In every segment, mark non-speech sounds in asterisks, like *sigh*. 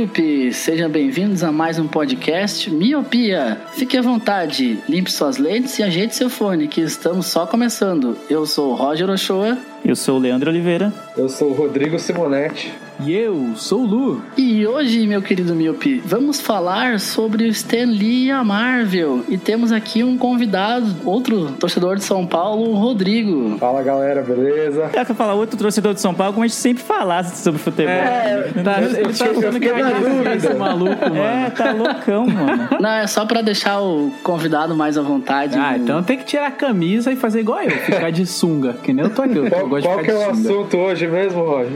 Miope, sejam bem-vindos a mais um podcast Miopia. Fique à vontade, limpe suas lentes e ajeite seu fone, que estamos só começando. Eu sou o Roger Ochoa Eu sou o Leandro Oliveira. Eu sou o Rodrigo Simonetti. E eu sou o Lu. e hoje, meu querido Miope, vamos falar sobre o Stan Lee e a Marvel. E temos aqui um convidado, outro torcedor de São Paulo, o Rodrigo. Fala galera, beleza? Eu quero falar outro torcedor de São Paulo, como a gente sempre falasse sobre futebol. É, tá, ele tá achando que é dúvida. esse maluco, mano. É, tá loucão, mano. Não, é só pra deixar o convidado mais à vontade. Ah, então tem que tirar a camisa e fazer igual eu, ficar de sunga, que nem eu tô aqui. Eu gosto qual de que é o assunto hoje mesmo, Roger?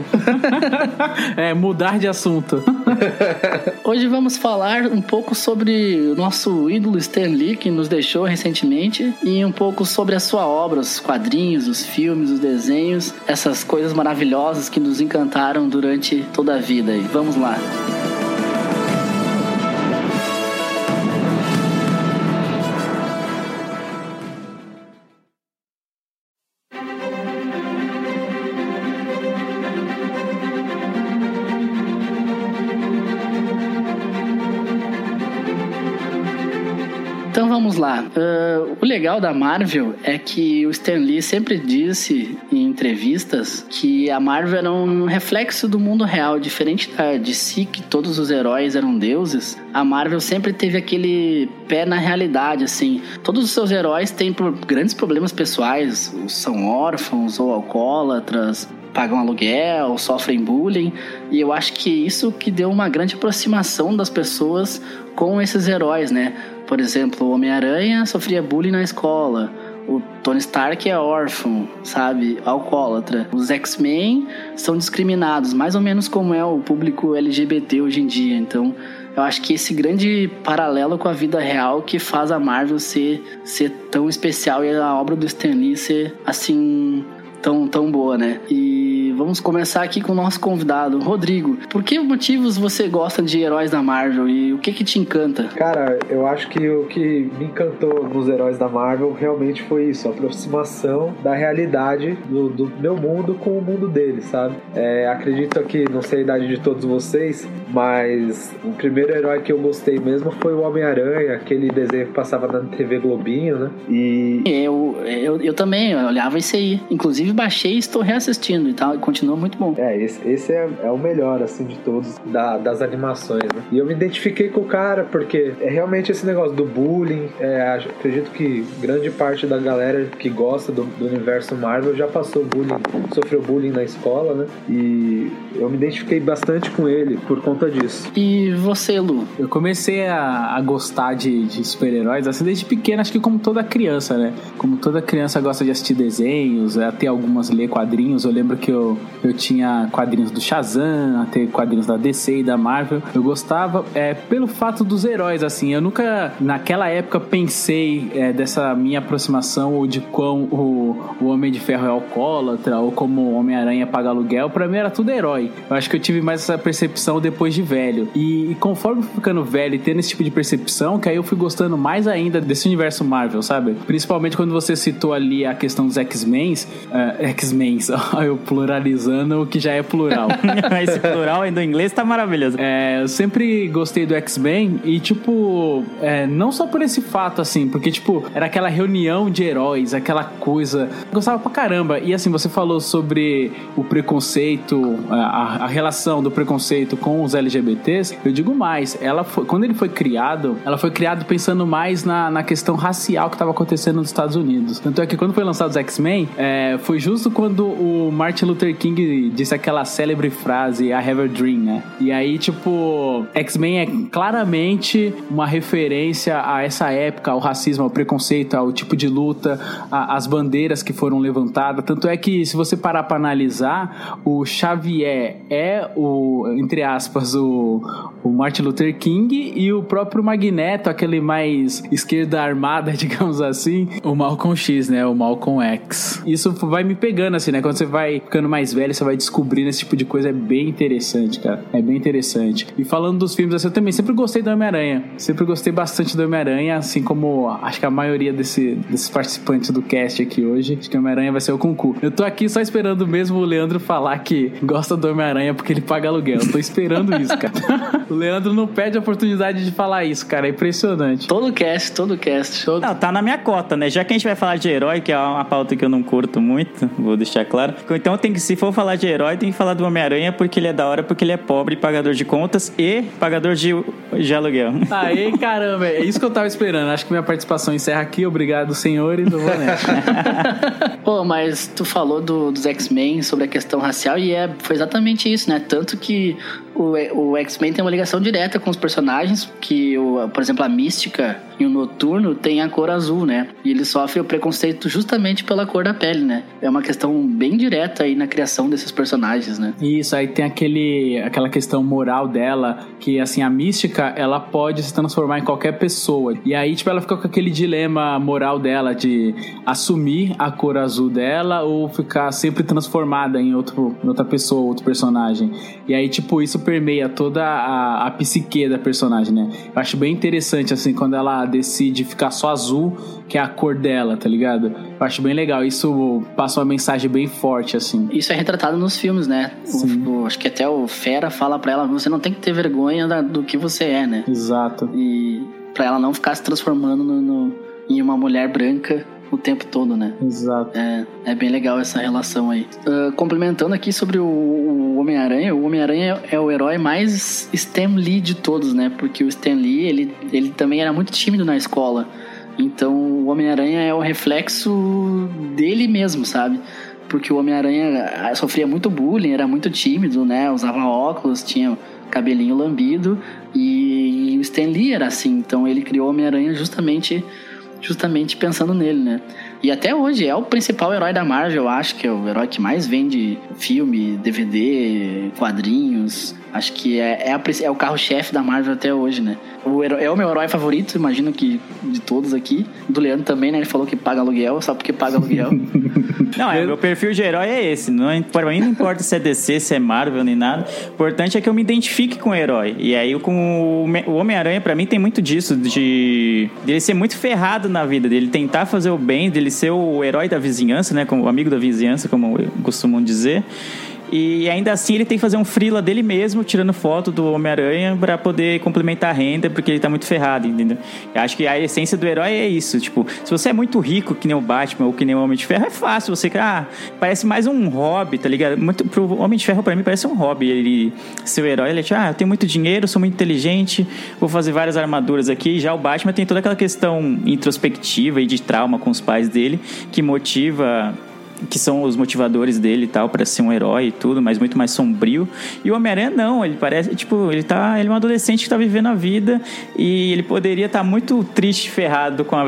*laughs* É, mudar de assunto. *laughs* Hoje vamos falar um pouco sobre o nosso ídolo Stan Lee, que nos deixou recentemente, e um pouco sobre a sua obra, os quadrinhos, os filmes, os desenhos, essas coisas maravilhosas que nos encantaram durante toda a vida. E vamos lá. Vamos lá. Ah, o legal da Marvel é que o Stan Lee sempre disse em entrevistas que a Marvel era um reflexo do mundo real, diferente da DC, que todos os heróis eram deuses. A Marvel sempre teve aquele pé na realidade, assim. Todos os seus heróis têm grandes problemas pessoais, são órfãos ou alcoólatras, pagam aluguel, sofrem bullying, e eu acho que isso que deu uma grande aproximação das pessoas com esses heróis, né? Por exemplo, o Homem-Aranha sofria bullying na escola, o Tony Stark é órfão, sabe? Alcoólatra. Os X-Men são discriminados, mais ou menos como é o público LGBT hoje em dia. Então, eu acho que esse grande paralelo com a vida real que faz a Marvel ser, ser tão especial e a obra do Stan Lee ser assim tão, tão boa, né? E vamos começar aqui com o nosso convidado, Rodrigo. Por que motivos você gosta de heróis da Marvel e o que que te encanta? Cara, eu acho que o que me encantou nos heróis da Marvel realmente foi isso, a aproximação da realidade do, do meu mundo com o mundo deles, sabe? É, acredito que, não sei a idade de todos vocês, mas o primeiro herói que eu gostei mesmo foi o Homem-Aranha, aquele desenho que passava na TV Globinho, né? E Eu, eu, eu também eu olhava isso aí. Inclusive baixei e estou reassistindo e tal. Continua muito bom. É, esse, esse é, é o melhor, assim, de todos, da- das animações, né? E eu me identifiquei com o cara, porque é realmente esse negócio do bullying. é, acho- acredito que grande parte da galera que gosta do, do universo Marvel já passou bullying, sofreu bullying na escola, né? E eu me identifiquei bastante com ele por conta disso. E você, Lu? Eu comecei a, a gostar de, de super-heróis assim desde pequeno, acho que como toda criança, né? Como toda criança gosta de assistir desenhos, até algumas ler quadrinhos. Eu lembro que eu, eu tinha quadrinhos do Shazam, até quadrinhos da DC e da Marvel. Eu gostava é, pelo fato dos heróis, assim. Eu nunca, naquela época, pensei é, dessa minha aproximação ou de quão o, o Homem de Ferro é alcoólatra ou como o Homem-Aranha paga aluguel. Pra mim era tudo herói. Eu acho que eu tive mais essa percepção depois de velho. E, e conforme eu fui ficando velho e tendo esse tipo de percepção, que aí eu fui gostando mais ainda desse universo Marvel, sabe? Principalmente quando você citou ali a questão dos X-Men. é, X-Men, *laughs* eu pluralizando o que já é plural. *laughs* Esse plural aí do inglês tá maravilhoso. É, eu sempre gostei do X-Men e, tipo, é, não só por esse fato, assim, porque, tipo, era aquela reunião de heróis, aquela coisa. Eu gostava pra caramba. E, assim, você falou sobre o preconceito, a, a relação do preconceito com os LGBTs. Eu digo mais, ela foi, quando ele foi criado, ela foi criado pensando mais na, na questão racial que estava acontecendo nos Estados Unidos. Tanto é que quando foi lançado os X-Men, é, foi justo quando o Martin Luther King disse aquela célebre frase, I have a dream, né? E aí, tipo, X-Men é claramente uma referência a essa época, ao racismo, ao preconceito, ao tipo de luta, às bandeiras que foram levantadas. Tanto é que, se você parar pra analisar, o Xavier é o, entre aspas, o, o Martin Luther King e o próprio Magneto, aquele mais esquerda armada, *laughs* digamos assim, o Malcolm X, né? O Malcolm X. Isso vai me pegando, assim, né? Quando você vai ficando mais velho, você vai descobrindo esse tipo de coisa. É bem interessante, cara. É bem interessante. E falando dos filmes, assim, eu também sempre gostei do Homem-Aranha. Sempre gostei bastante do Homem-Aranha, assim como acho que a maioria desse, desses participantes do cast aqui hoje. Acho que o Homem-Aranha vai ser o concurso. Eu tô aqui só esperando mesmo o Leandro falar que gosta do Homem-Aranha porque ele paga aluguel. Eu tô esperando isso, cara. *laughs* o Leandro não perde a oportunidade de falar isso, cara. É impressionante. Todo cast, todo cast. Todo... Não, tá na minha cota, né? Já que a gente vai falar de herói, que é uma pauta que eu não curto muito, vou deixar claro. Então tem que, se for falar de herói, tem que falar do Homem-Aranha porque ele é da hora, porque ele é pobre, pagador de contas e pagador de, de aluguel. *laughs* Aí, caramba, é isso que eu tava esperando. Acho que minha participação encerra aqui. Obrigado, senhores. Eu vou nessa. *laughs* Pô, mas tu falou do, dos X-Men sobre a questão racial e é, foi exatamente isso, né? Tanto que o, o X-Men tem uma ligação direta com os personagens, que, o, por exemplo, a Mística e o Noturno tem a cor azul, né? E ele sofre o preconceito justamente pela cor da pele, né? É uma questão bem direta aí na criação desses personagens, né? Isso, aí tem aquele, aquela questão moral dela, que assim, a Mística, ela pode se transformar em qualquer pessoa. E aí, tipo, ela fica com aquele dilema moral dela de assumir a cor azul dela ou ficar sempre transformada em, outro, outra pessoa, outro personagem. E aí, tipo, isso permeia toda a, a psique da personagem, né? Eu acho bem interessante, assim, quando ela decide ficar só azul, que é a cor dela, tá ligado? Eu acho bem legal. Isso passa uma mensagem bem forte, assim. Isso é retratado nos filmes, né? O, o, acho que até o Fera fala pra ela: você não tem que ter vergonha da, do que você é, né? Exato. E pra ela não ficar se transformando no, no, em uma mulher branca o tempo todo, né? Exato. É, é bem legal essa relação aí. Uh, complementando aqui sobre o, o Homem-Aranha, o Homem-Aranha é o herói mais Stan Lee de todos, né? Porque o Stan Lee, ele, ele também era muito tímido na escola. Então o Homem-Aranha é o reflexo dele mesmo, sabe? Porque o Homem-Aranha sofria muito bullying, era muito tímido, né? Usava óculos, tinha cabelinho lambido. E, e o Stan Lee era assim. Então ele criou o Homem-Aranha justamente justamente pensando nele, né? E até hoje é o principal herói da Marvel, eu acho que é o herói que mais vende filme, DVD, quadrinhos. Acho que é, é, a, é o carro-chefe da Marvel até hoje, né? O herói, é o meu herói favorito, imagino que de todos aqui. Do Leandro também, né? Ele falou que paga aluguel, só porque paga aluguel. *laughs* não, é, meu perfil de herói é esse. Não, para mim não importa se é DC, se é Marvel, nem nada. O importante é que eu me identifique com o herói. E aí com o Homem-Aranha, para mim, tem muito disso, de ele ser muito ferrado na vida, dele tentar fazer o bem, dele ser o herói da vizinhança, né? Como o amigo da vizinhança, como costumam dizer. E ainda assim ele tem que fazer um freela dele mesmo, tirando foto do Homem-Aranha para poder complementar a renda, porque ele tá muito ferrado, entendeu? Eu acho que a essência do herói é isso. Tipo, se você é muito rico, que nem o Batman ou que nem o Homem de Ferro, é fácil. Você, ah, parece mais um hobby, tá ligado? Muito, pro Homem de Ferro, para mim, parece um hobby. Ele, seu herói, ele é tipo, ah, eu tenho muito dinheiro, sou muito inteligente, vou fazer várias armaduras aqui. Já o Batman tem toda aquela questão introspectiva e de trauma com os pais dele, que motiva que são os motivadores dele e tal, para ser um herói e tudo, mas muito mais sombrio. E o Homem-Aranha não, ele parece, tipo, ele tá, ele é um adolescente que tá vivendo a vida e ele poderia estar tá muito triste, ferrado com a,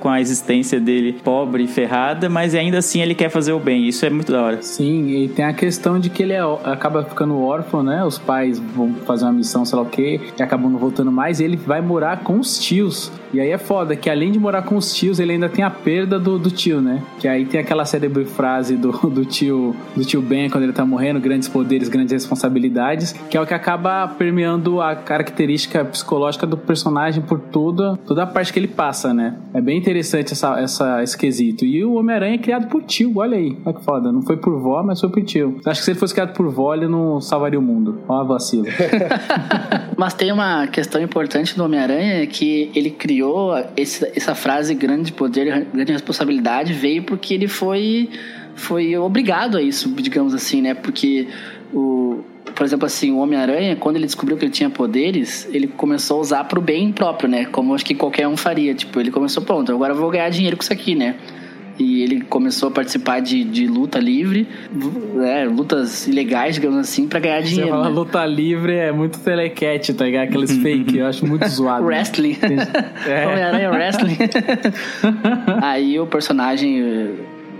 com a existência dele, pobre ferrada, mas ainda assim ele quer fazer o bem. Isso é muito da hora. Sim, e tem a questão de que ele é, acaba ficando órfão, né? Os pais vão fazer uma missão, sei lá o quê, e acabam não voltando mais, e ele vai morar com os tios. E aí é foda que além de morar com os tios, ele ainda tem a perda do, do tio, né? Que aí tem aquela célebre frase do, do tio do tio Ben quando ele tá morrendo, grandes poderes, grandes responsabilidades, que é o que acaba permeando a característica psicológica do personagem por toda, toda a parte que ele passa, né? É bem interessante essa, essa, esse quesito. E o Homem-Aranha é criado por tio, olha aí. Olha que foda. Não foi por vó, mas foi por tio. Acho que se ele fosse criado por vó, ele não salvaria o mundo. Ó a vacila. *laughs* mas tem uma questão importante do Homem-Aranha que ele criou criou esse, essa frase grande poder, grande responsabilidade veio porque ele foi foi obrigado a isso, digamos assim, né? Porque o por exemplo, assim, o Homem-Aranha, quando ele descobriu que ele tinha poderes, ele começou a usar pro bem próprio, né? Como acho que qualquer um faria. Tipo, ele começou, pronto, agora eu vou ganhar dinheiro com isso aqui, né? E ele começou a participar de, de luta livre, né, lutas ilegais, digamos assim, pra ganhar Você dinheiro. fala né? luta livre é muito telecat, tá ligado? Aqueles fake, eu acho muito *laughs* zoado. Wrestling. É. Homem-Aranha Wrestling. *laughs* Aí o personagem.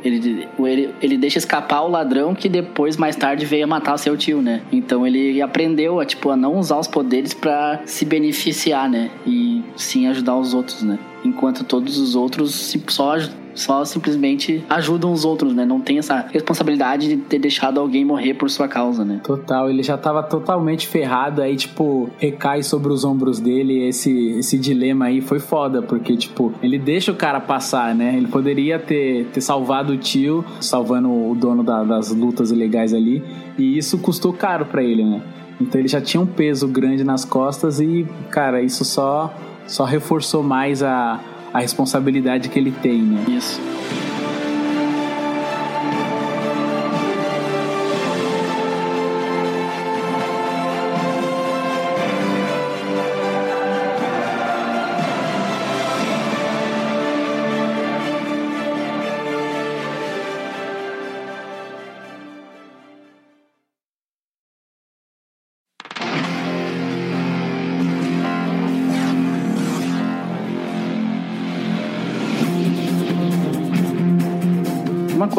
Ele, ele, ele deixa escapar o ladrão que depois, mais tarde, veio matar seu tio, né? Então ele aprendeu a, tipo, a não usar os poderes pra se beneficiar, né? E sim ajudar os outros, né? Enquanto todos os outros só, só simplesmente ajudam os outros, né? Não tem essa responsabilidade de ter deixado alguém morrer por sua causa, né? Total, ele já tava totalmente ferrado, aí, tipo, recai sobre os ombros dele esse, esse dilema aí foi foda, porque, tipo, ele deixa o cara passar, né? Ele poderia ter, ter salvado o tio, salvando o dono da- das lutas ilegais ali, e isso custou caro pra ele, né? Então ele já tinha um peso grande nas costas e, cara, isso só, só reforçou mais a, a responsabilidade que ele tem, né? Isso.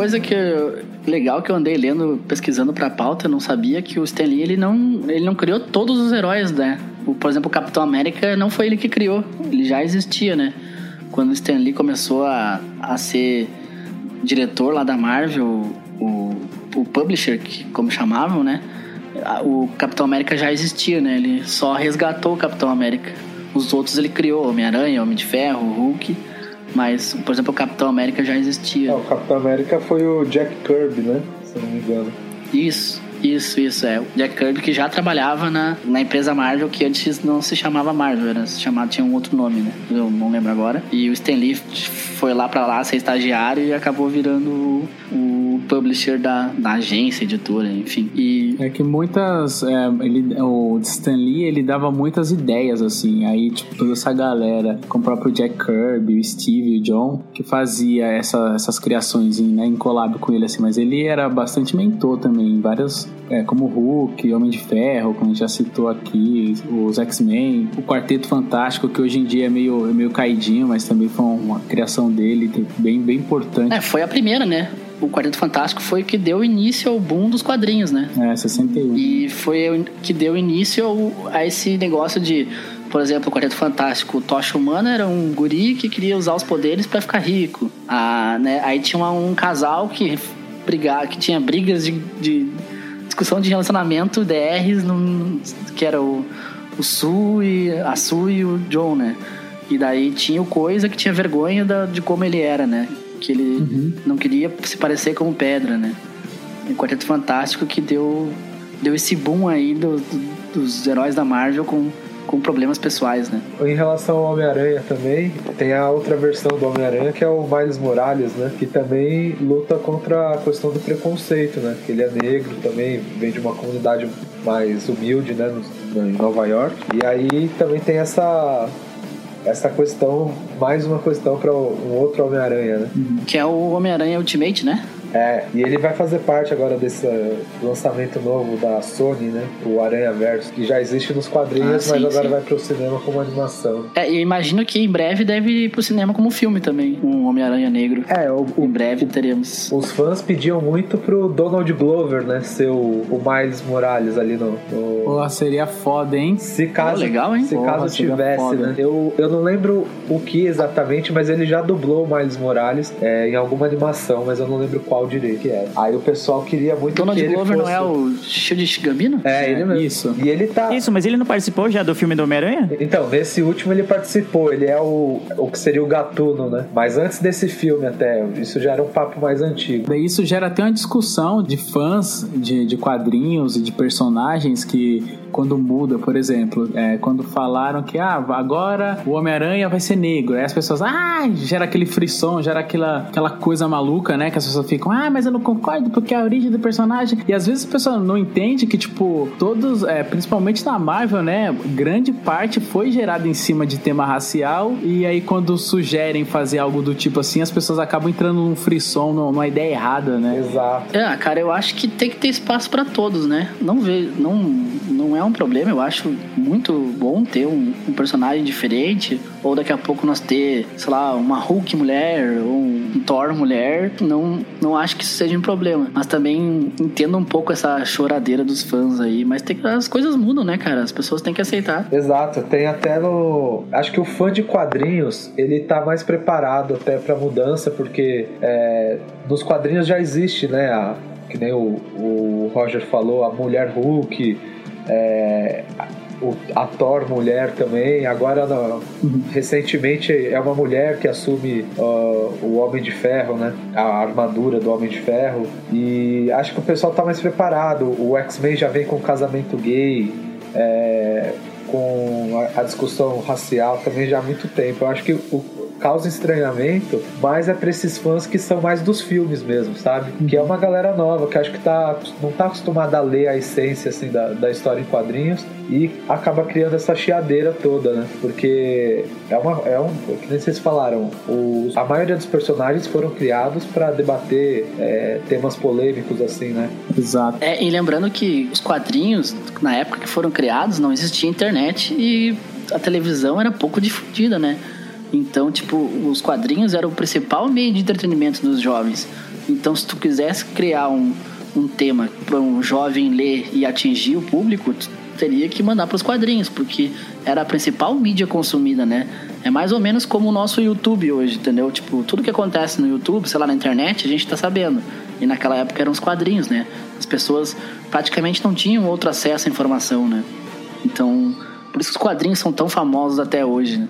Coisa que eu- legal que eu andei lendo, pesquisando pra pauta, eu não sabia que o Stan Lee, ele não, ele não criou todos os heróis, né? O, por exemplo, o Capitão América não foi ele que criou, ele já existia, né? Quando o Stan Lee começou a, a ser diretor lá da Marvel, o, o publisher, que, como chamavam, né? O Capitão América já existia, né? Ele só resgatou o Capitão América. Os outros ele criou, Homem-Aranha, Homem de Ferro, Hulk. Mas, por exemplo, o Capitão América já existia. É, o Capitão América foi o Jack Kirby, né? Se não me engano. Isso, isso, isso. É o Jack Kirby que já trabalhava na, na empresa Marvel, que antes não se chamava Marvel, era, se chamava, tinha um outro nome, né? Eu não lembro agora. E o Stan Lee foi lá pra lá ser estagiário e acabou virando o, publisher da, da agência, editora, enfim. E É que muitas. é, ele, o Stan Lee ele dava muitas ideias, assim. Aí, tipo, toda essa galera, com o próprio Jack Kirby, o Steve o John, que fazia essa, essas criações em, né, em collab com ele, assim. Mas ele era bastante mentor também, em várias. É, como Hulk, Homem de Ferro, como a gente já citou aqui, os X-Men, o Quarteto Fantástico, que hoje em dia é meio, é meio caidinho, mas também foi uma criação dele bem, bem importante. é, foi a primeira, né? O Quarteto Fantástico foi o que deu início ao boom dos quadrinhos, né? É, 61. E foi o que deu início ao- a esse negócio de, por exemplo, o Quarteto Fantástico, o Tocha Humana era um guri que queria usar os poderes pra ficar rico. Ah, né? Aí tinha um casal que brigava, que tinha brigas de, de discussão de relacionamento DRs, num- que era o, o Su e a Su e o John, né? E daí tinha o Coisa que tinha vergonha da- de como ele era, né? Que ele não queria se parecer com o Pedra, né? O Quarteto Fantástico que deu, deu esse boom aí do- do- dos heróis da Marvel com, com problemas pessoais, né? Em relação ao Homem-Aranha também, tem a outra versão do Homem-Aranha que é o Miles Morales, né? Que também luta contra a questão do preconceito, né? Que ele é negro também, vem de uma comunidade mais humilde, né? Em Nova York. E aí também tem essa essa questão, mais uma questão para um outro Homem-Aranha, né? Que é o Homem-Aranha Ultimate, né? É, e ele vai fazer parte agora desse uh, lançamento novo da Sony, né? O Aranha Verso, que já existe nos quadrinhos, Ah, mas sim, agora sim. vai pro cinema como animação. É, e imagino que em breve deve ir pro cinema como filme também. Um Homem-Aranha Negro. É, o, Em breve teremos. Os fãs pediam muito pro Donald Glover, né? Ser o, o Miles Morales ali no. no- Pô, seria foda, hein? Se caso, Pô, legal, hein? Se Porra, caso tivesse, foda. né? Eu, eu não lembro o que exatamente, mas ele já dublou o Miles Morales é, em alguma animação, mas eu não lembro qual direito que era. Aí o pessoal queria muito Donald que ele Glover fosse... não é o Shield Gambino? É, ele mesmo. Isso. E ele tá. Isso, mas ele não participou já do filme do Homem-Aranha? Então, nesse último ele participou, ele é o, o que seria o gatuno, né? Mas antes desse filme até, isso já era um papo mais antigo. Daí isso gera até uma discussão de fãs de, de quadrinhos e de personagens que quando muda, por exemplo, é, quando falaram que ah, agora o Homem-Aranha vai ser negro, aí as pessoas, ah, gera aquele frisson, gera aquela, aquela coisa maluca, né? Que as pessoas ficam, ah, mas eu não concordo porque é a origem do personagem. E às vezes a pessoa não entende que, tipo, todos, é, principalmente na Marvel, né? Grande parte foi gerada em cima de tema racial. E aí, quando sugerem fazer algo do tipo assim, as pessoas acabam entrando num frisson, numa ideia errada, né? Exato. É, cara, eu acho que tem que ter espaço para todos, né? Não vê, não, não é um problema, eu acho muito bom ter um, um, personagem diferente, ou daqui a pouco nós ter, sei lá, uma Hulk mulher, ou um Thor mulher, não, não acho que isso seja um problema. Mas também entendo um pouco essa choradeira dos fãs aí, mas tem, as coisas mudam, né, cara? As pessoas têm que aceitar. Exato, tem até no. Acho que o fã de quadrinhos, ele tá mais preparado até pra mudança, porque é, nos quadrinhos já existe, né? A, que nem o, o Roger falou, a mulher Hulk, é, a Thor mulher também. Agora, recentemente, é uma mulher que assume uh, o Homem de Ferro, né? A armadura do Homem de Ferro. E acho que o pessoal tá mais preparado. O X-Men já vem com casamento gay. É, com a, a, discussão racial também já há muito tempo. Eu acho que o, causa estranhamento, mas é pra esses fãs que são mais dos filmes mesmo, sabe? Uhum. Que é uma galera nova, que acho que tá, não tá acostumada a ler a essência assim, da, da história em quadrinhos e acaba criando essa chiadeira toda, né? Porque é uma. É um, que nem vocês falaram, os, a maioria dos personagens foram criados para debater é, temas polêmicos, assim, né? Exato. É, e lembrando que os quadrinhos, na época que foram criados, não existia internet e a televisão era pouco difundida, né? Então, tipo, os quadrinhos eram o principal meio de entretenimento dos jovens. Então, se tu quisesse criar um, um tema para um jovem ler e atingir o público, tu teria que mandar para os quadrinhos, porque era a principal mídia consumida, né? É mais ou menos como o nosso YouTube hoje, entendeu? Tipo, tudo que acontece no YouTube, sei lá, na internet, a gente tá sabendo. E naquela época eram os quadrinhos, né? As pessoas praticamente não tinham outro acesso à informação, né? Então, por isso que os quadrinhos são tão famosos até hoje, né?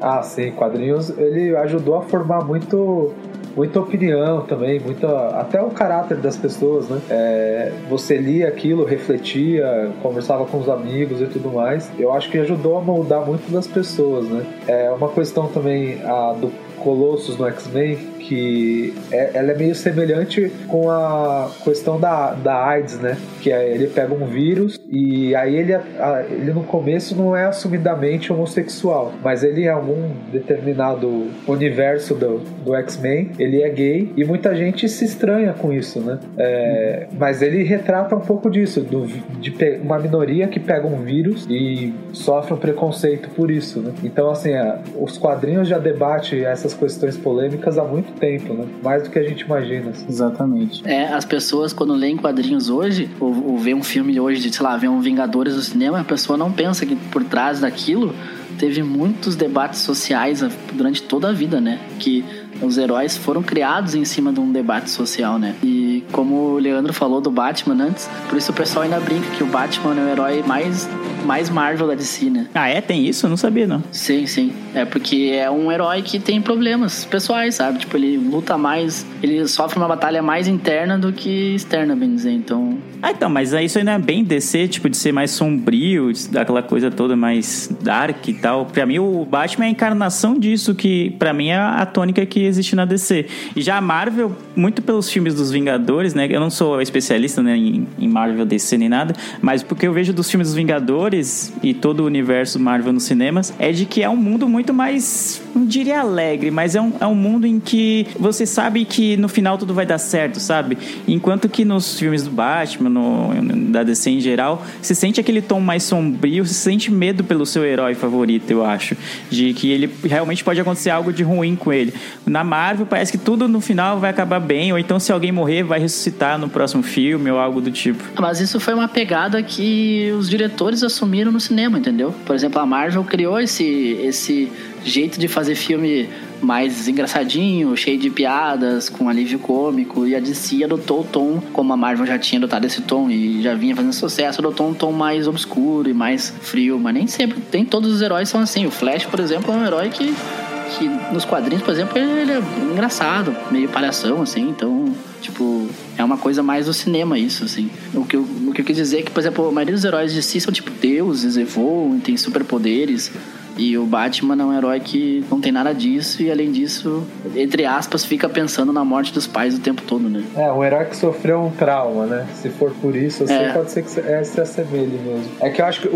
Ah, sim, quadrinhos ele ajudou a formar muito muita opinião também, muita até o caráter das pessoas, né? É, você lia aquilo, refletia, conversava com os amigos e tudo mais. Eu acho que ajudou a moldar muito das pessoas, né? É uma questão também a, do Colossus no X-Men que é, ela é meio semelhante com a questão da, da AIDS, né? Que é, ele pega um vírus e aí ele, ele no começo não é assumidamente homossexual, mas ele em algum determinado universo do, do X-Men, ele é gay e muita gente se estranha com isso, né? É, mas ele retrata um pouco disso, do, de uma minoria que pega um vírus e sofre um preconceito por isso, né? Então, assim, os quadrinhos já debatem essas questões polêmicas há muito tempo, né? Mais do que a gente imagina. Assim. Exatamente. É, as pessoas quando leem quadrinhos hoje, ou, ou vê um filme hoje de, sei lá, vê um Vingadores no cinema, a pessoa não pensa que por trás daquilo teve muitos debates sociais durante toda a vida, né? Que os heróis foram criados em cima de um debate social, né? E como o Leandro falou do Batman antes, por isso o pessoal ainda brinca que o Batman é o herói mais mais Marvel da DC, né? Ah, é? Tem isso? Eu não sabia, não. Sim, sim. É porque é um herói que tem problemas pessoais, sabe? Tipo, ele luta mais, ele sofre uma batalha mais interna do que externa, bem dizer. Então. Ah, então, mas isso não é bem DC, tipo, de ser mais sombrio, daquela coisa toda mais dark e tal. Pra mim, o Batman é a encarnação disso, que pra mim é a tônica que existe na DC. E já a Marvel, muito pelos filmes dos Vingadores, né? Eu não sou especialista né, em Marvel, DC nem nada, mas porque eu vejo dos filmes dos Vingadores e todo o universo Marvel nos cinemas, é de que é um mundo muito mais, não diria alegre, mas é um, é um mundo em que você sabe que no final tudo vai dar certo, sabe? Enquanto que nos filmes do Batman, no, da DC em geral, se sente aquele tom mais sombrio, se sente medo pelo seu herói favorito, eu acho. De que ele realmente pode acontecer algo de ruim com ele. Na Marvel parece que tudo no final vai acabar bem, ou então se alguém morrer vai ressuscitar no próximo filme ou algo do tipo. Mas isso foi uma pegada que os diretores assumiram no cinema, entendeu? Por exemplo, a Marvel criou esse, esse jeito de fazer filme mais engraçadinho, cheio de piadas, com alívio cômico, e a DC adotou o tom, como a Marvel já tinha adotado esse tom e já vinha fazendo sucesso, adotou um tom mais obscuro e mais frio, mas nem sempre, nem todos os heróis são assim. O Flash, por exemplo, é um herói que que nos quadrinhos, por exemplo, ele é engraçado, meio palhação, assim, então, tipo, é uma coisa mais do cinema isso, assim. O que eu, o que eu quis dizer é que, por exemplo, a maioria dos heróis de si são tipo deuses, evoluem, têm superpoderes. E o Batman é um herói que não tem nada disso e, além disso, entre aspas, fica pensando na morte dos pais o tempo todo, né? É, um herói que sofreu um trauma, né? Se for por isso, assim, É. pode ser que se, é, se assemelhe mesmo. É que eu acho que o,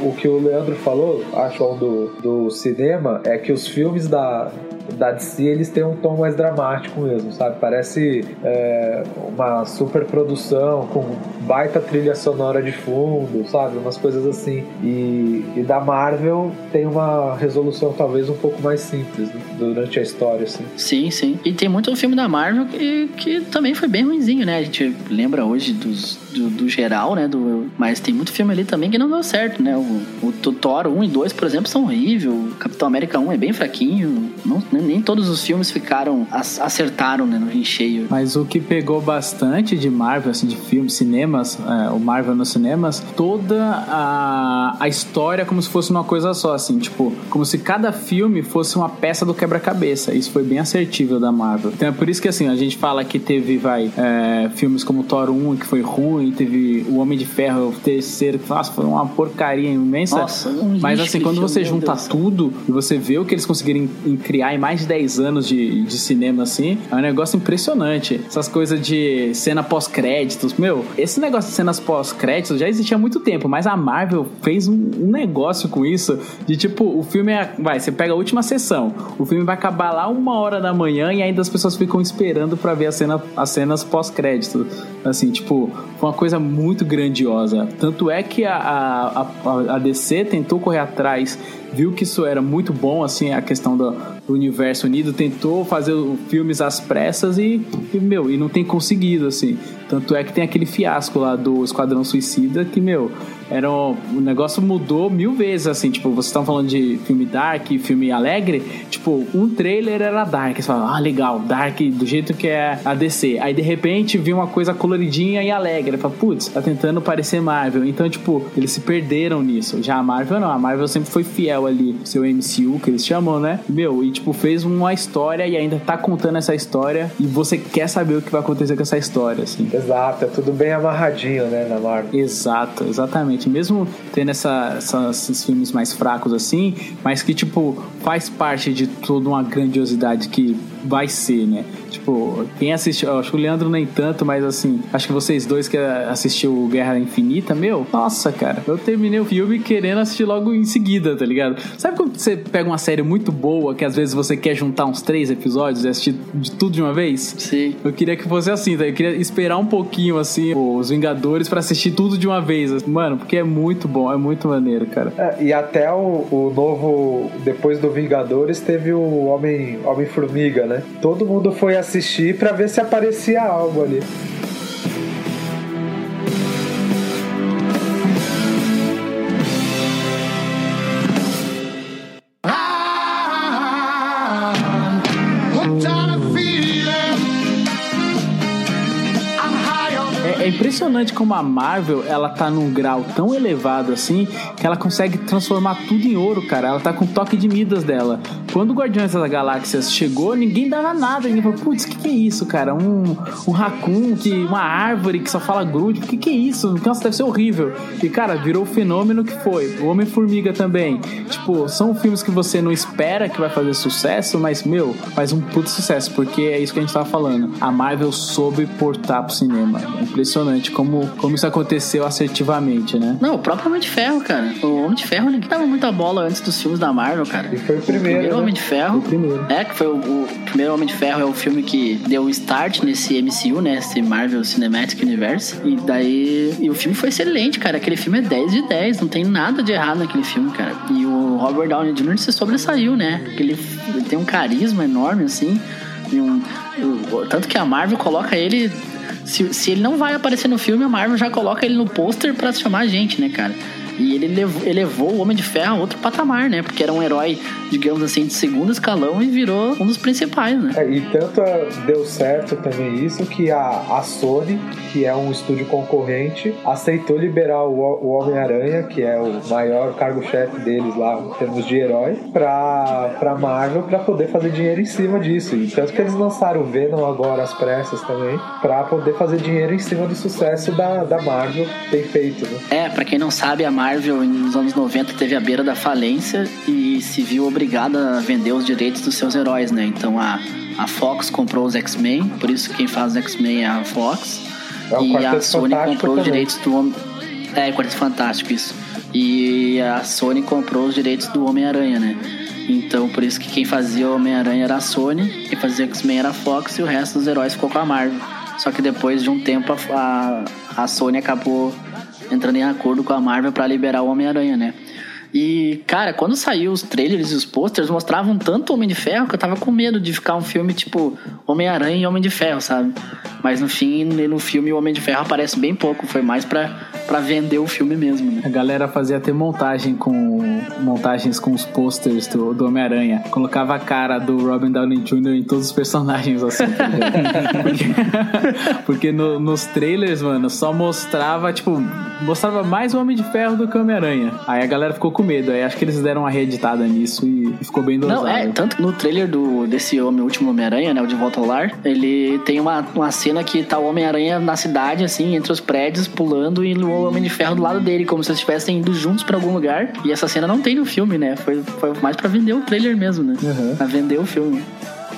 o que o Leandro falou, acho do, do cinema, é que os filmes da, da DC, eles têm um tom mais dramático mesmo, sabe? Parece é, uma super produção com baita trilha sonora de fundo, sabe? Umas coisas assim. E, e da Marvel tem uma resolução talvez um pouco mais simples né? durante a história, assim. Sim, sim. E tem muito filme da Marvel que, que também foi bem ruinzinho, né? A gente lembra hoje dos, do, do geral, né? Do, mas tem muito filme ali também que não deu certo, né? O, o Thor 1 e 2, por exemplo, são horríveis. O Capitão América 1 é bem fraquinho. Não, nem, todos os filmes ficaram, ac- acertaram, né? No em cheio. Mas o que pegou bastante de Marvel, assim, de filmes, cinemas, é, o Marvel nos cinemas, toda a, a história como se fosse uma coisa só, assim, tipo, como se cada filme fosse uma peça do quebra-cabeça. Isso foi bem assertível da Marvel. Então é por isso que, assim, a gente fala que teve, vai, é, filmes como Thor 1, que foi ruim, teve O Homem de Ferro, o terceiro, que nossa, foi uma porcaria imensa. Nossa, um Mas, assim, quando você junta Deus. tudo e você vê o que eles conseguiram criar em mais de 10 anos de, de cinema, assim, é um negócio impressionante. Essas coisas de cena pós-créditos. Meu, esse negócio de cenas pós-créditos já existia há muito tempo, mas a Marvel fez um, um negócio com isso de tipo, o filme é. Vai, você pega a última sessão, o filme vai acabar lá uma hora da manhã e ainda as pessoas ficam esperando pra ver a cena, as cenas pós-créditos. Assim, tipo, foi uma coisa muito grandiosa. Tanto é que a, a, a, DC tentou correr atrás viu que isso era muito bom, assim, a questão do, do universo unido, tentou fazer filmes às pressas e, e, meu, e não tem conseguido, assim. Tanto é que tem aquele fiasco lá do Esquadrão Suicida que, meu, era um- o negócio mudou mil vezes, assim, tipo, vocês estão falando de filme dark, filme alegre, tipo, um trailer era dark, você fala, ah, legal, dark do jeito que é a DC. Aí, de repente, viu uma coisa coloridinha e alegre, fala, putz, tá tentando parecer Marvel. Então, tipo, eles se perderam nisso. Já a Marvel não, a Marvel sempre foi fiel ali, seu MCU, que eles chamam, né? Meu, e tipo, fez uma história e ainda tá contando essa história e você quer saber o que vai acontecer com essa história, assim. Exato, é tudo bem amarradinho, né, na Marvel. Exato, exatamente. Mesmo tendo essa, essa- esses filmes mais fracos assim, mas que, tipo, faz parte de toda uma grandiosidade que vai ser, né? Tipo, quem assistiu, eu acho que o Leandro nem tanto, mas assim, acho que vocês dois que assistiu Guerra Infinita, meu, nossa, cara, eu terminei o filme querendo assistir logo em seguida, tá ligado? Sabe quando você pega uma série muito boa que às vezes você quer juntar uns três episódios e assistir de tudo de uma vez? Sim. Eu queria que fosse assim, tá? Eu queria esperar um pouquinho, assim, os Vingadores pra assistir tudo de uma vez. Mano, porque é muito bom, é muito maneiro, cara. É, e até o, o novo, depois do Vingadores, teve o Homem- Homem-Formiga, né? Todo mundo foi assistir pra ver se aparecia algo ali. Impressionante como a Marvel, ela tá num grau tão elevado assim, que ela consegue transformar tudo em ouro, cara. Ela tá com o toque de Midas dela. Quando o Guardiões das Galáxias chegou, ninguém dava nada. Ninguém falou, putz, o que, que é isso, cara? Um, um raccoon, que, uma árvore que só fala grude. O que, que é isso? Nossa, deve ser horrível. E, cara, virou o fenômeno que foi. O Homem-Formiga também. Tipo, são filmes que você não espera que vai fazer sucesso, mas, meu, faz um puto sucesso, porque é isso que a gente tava falando. A Marvel soube portar pro cinema. Impressionante como, como isso aconteceu assertivamente, né? Não, o próprio Homem de Ferro, cara. O Homem de Ferro ninguém dava muita bola antes dos filmes da Marvel, cara. E foi o O primeiro, primeiro né? Homem de Ferro. O primeiro. É, que foi o, o primeiro Homem de Ferro é o filme que deu o start nesse MCU, né? Esse Marvel Cinematic Universe. E daí. E o filme foi excelente, cara. Aquele filme é 10 de 10. Não tem nada de errado naquele filme, cara. E o Robert Downey Jr. se sobressaiu, né? Porque ele, ele tem um carisma enorme, assim. E um, tanto que a Marvel coloca ele. Se, se ele não vai aparecer no filme, a Marvel já coloca ele no pôster pra chamar a gente, né, cara? E ele levou, elevou o Homem de Ferro a outro patamar, né? Porque era um herói, digamos assim, de segundo escalão e virou um dos principais, né? É, e tanto é, deu certo também isso que a, a Sony, que é um estúdio concorrente, aceitou liberar o, o Homem-Aranha, que é o maior cargo-chefe deles lá em termos de herói, pra, pra Marvel pra poder fazer dinheiro em cima disso. E tanto que eles lançaram o Venom agora às pressas também, pra poder fazer dinheiro em cima do sucesso da, da Marvel tem feito, né? É, pra quem não sabe, a Marvel nos anos 90 teve a beira da falência e se viu obrigada a vender os direitos dos seus heróis, né? Então a, a Fox comprou os X-Men, por isso quem faz os X-Men é a Fox. É e a Sony Fantástico comprou os também. direitos do Homem. É, Quarteto Fantástico, isso. E a Sony comprou os direitos do Homem-Aranha, né? Então, por isso que quem fazia o Homem-Aranha era a Sony, quem fazia X-Men era a Fox e o resto dos heróis ficou com a Marvel. Só que depois de um tempo a, a, a Sony acabou entrando em acordo com a Marvel para liberar o Homem-Aranha, né? E, cara, quando saiu os trailers e os posters, mostravam tanto Homem de Ferro que eu tava com medo de ficar um filme tipo Homem-Aranha e Homem de Ferro, sabe? Mas no fim, no filme, o Homem de Ferro aparece bem pouco. Foi mais pra, pra vender o filme mesmo, né? A galera fazia até montagem com montagens com os posters do, do Homem-Aranha. Colocava a cara do Robin Downey Jr. em todos os personagens, assim. tá porque *laughs* porque no- nos trailers, mano, só mostrava, tipo, mostrava mais o Homem de Ferro do que o Homem-Aranha. Aí a galera ficou com medo. Aí acho que eles deram uma reeditada nisso e, ficou bem dosado. Não, é, tanto no trailer do, desse homem, último Homem-Aranha, né, o De Volta ao Lar, ele tem uma, uma cena que tá o Homem-Aranha na cidade, assim, entre os prédios, pulando, e o Homem de Ferro do lado dele, como se eles estivessem indo juntos pra algum lugar. E essa cena não tem no filme, né? Foi, foi mais pra vender o trailer mesmo, né? Uhum. Pra vender o filme.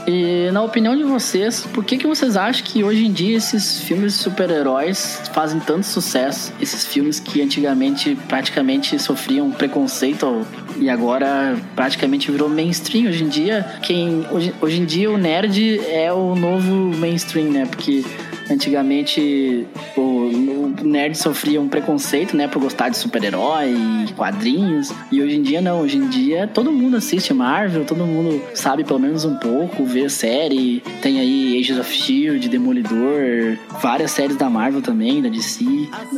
E na opinião de vocês, por que, que vocês acham que hoje em dia esses filmes de super-heróis fazem tanto sucesso? Esses filmes que antigamente praticamente sofriam preconceito e agora praticamente virou mainstream. Hoje em dia, quem hoje, hoje em dia o nerd é o novo mainstream, né? Porque antigamente o, nerd sofria um preconceito, né, por gostar de super-herói e quadrinhos. E hoje em dia não, hoje em dia todo mundo assiste Marvel, todo mundo sabe pelo menos um pouco, vê série, tem aí Agents of Shield, Demolidor, várias séries da Marvel também, da DC.